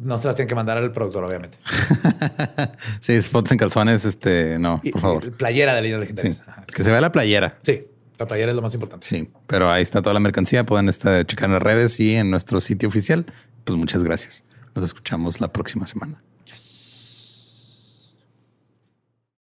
D: No se las tienen que mandar al productor, obviamente.
C: sí, fotos en calzones, este, no,
D: Y-
C: por favor.
D: Playera de
C: Sí.
D: legendarias. Ajá.
C: Que se vea la playera.
D: Sí, la playera es lo más importante.
C: Sí, pero ahí está toda la mercancía. Pueden estar, checar en las redes y en nuestro sitio oficial. Pues muchas gracias. Nos escuchamos la próxima semana.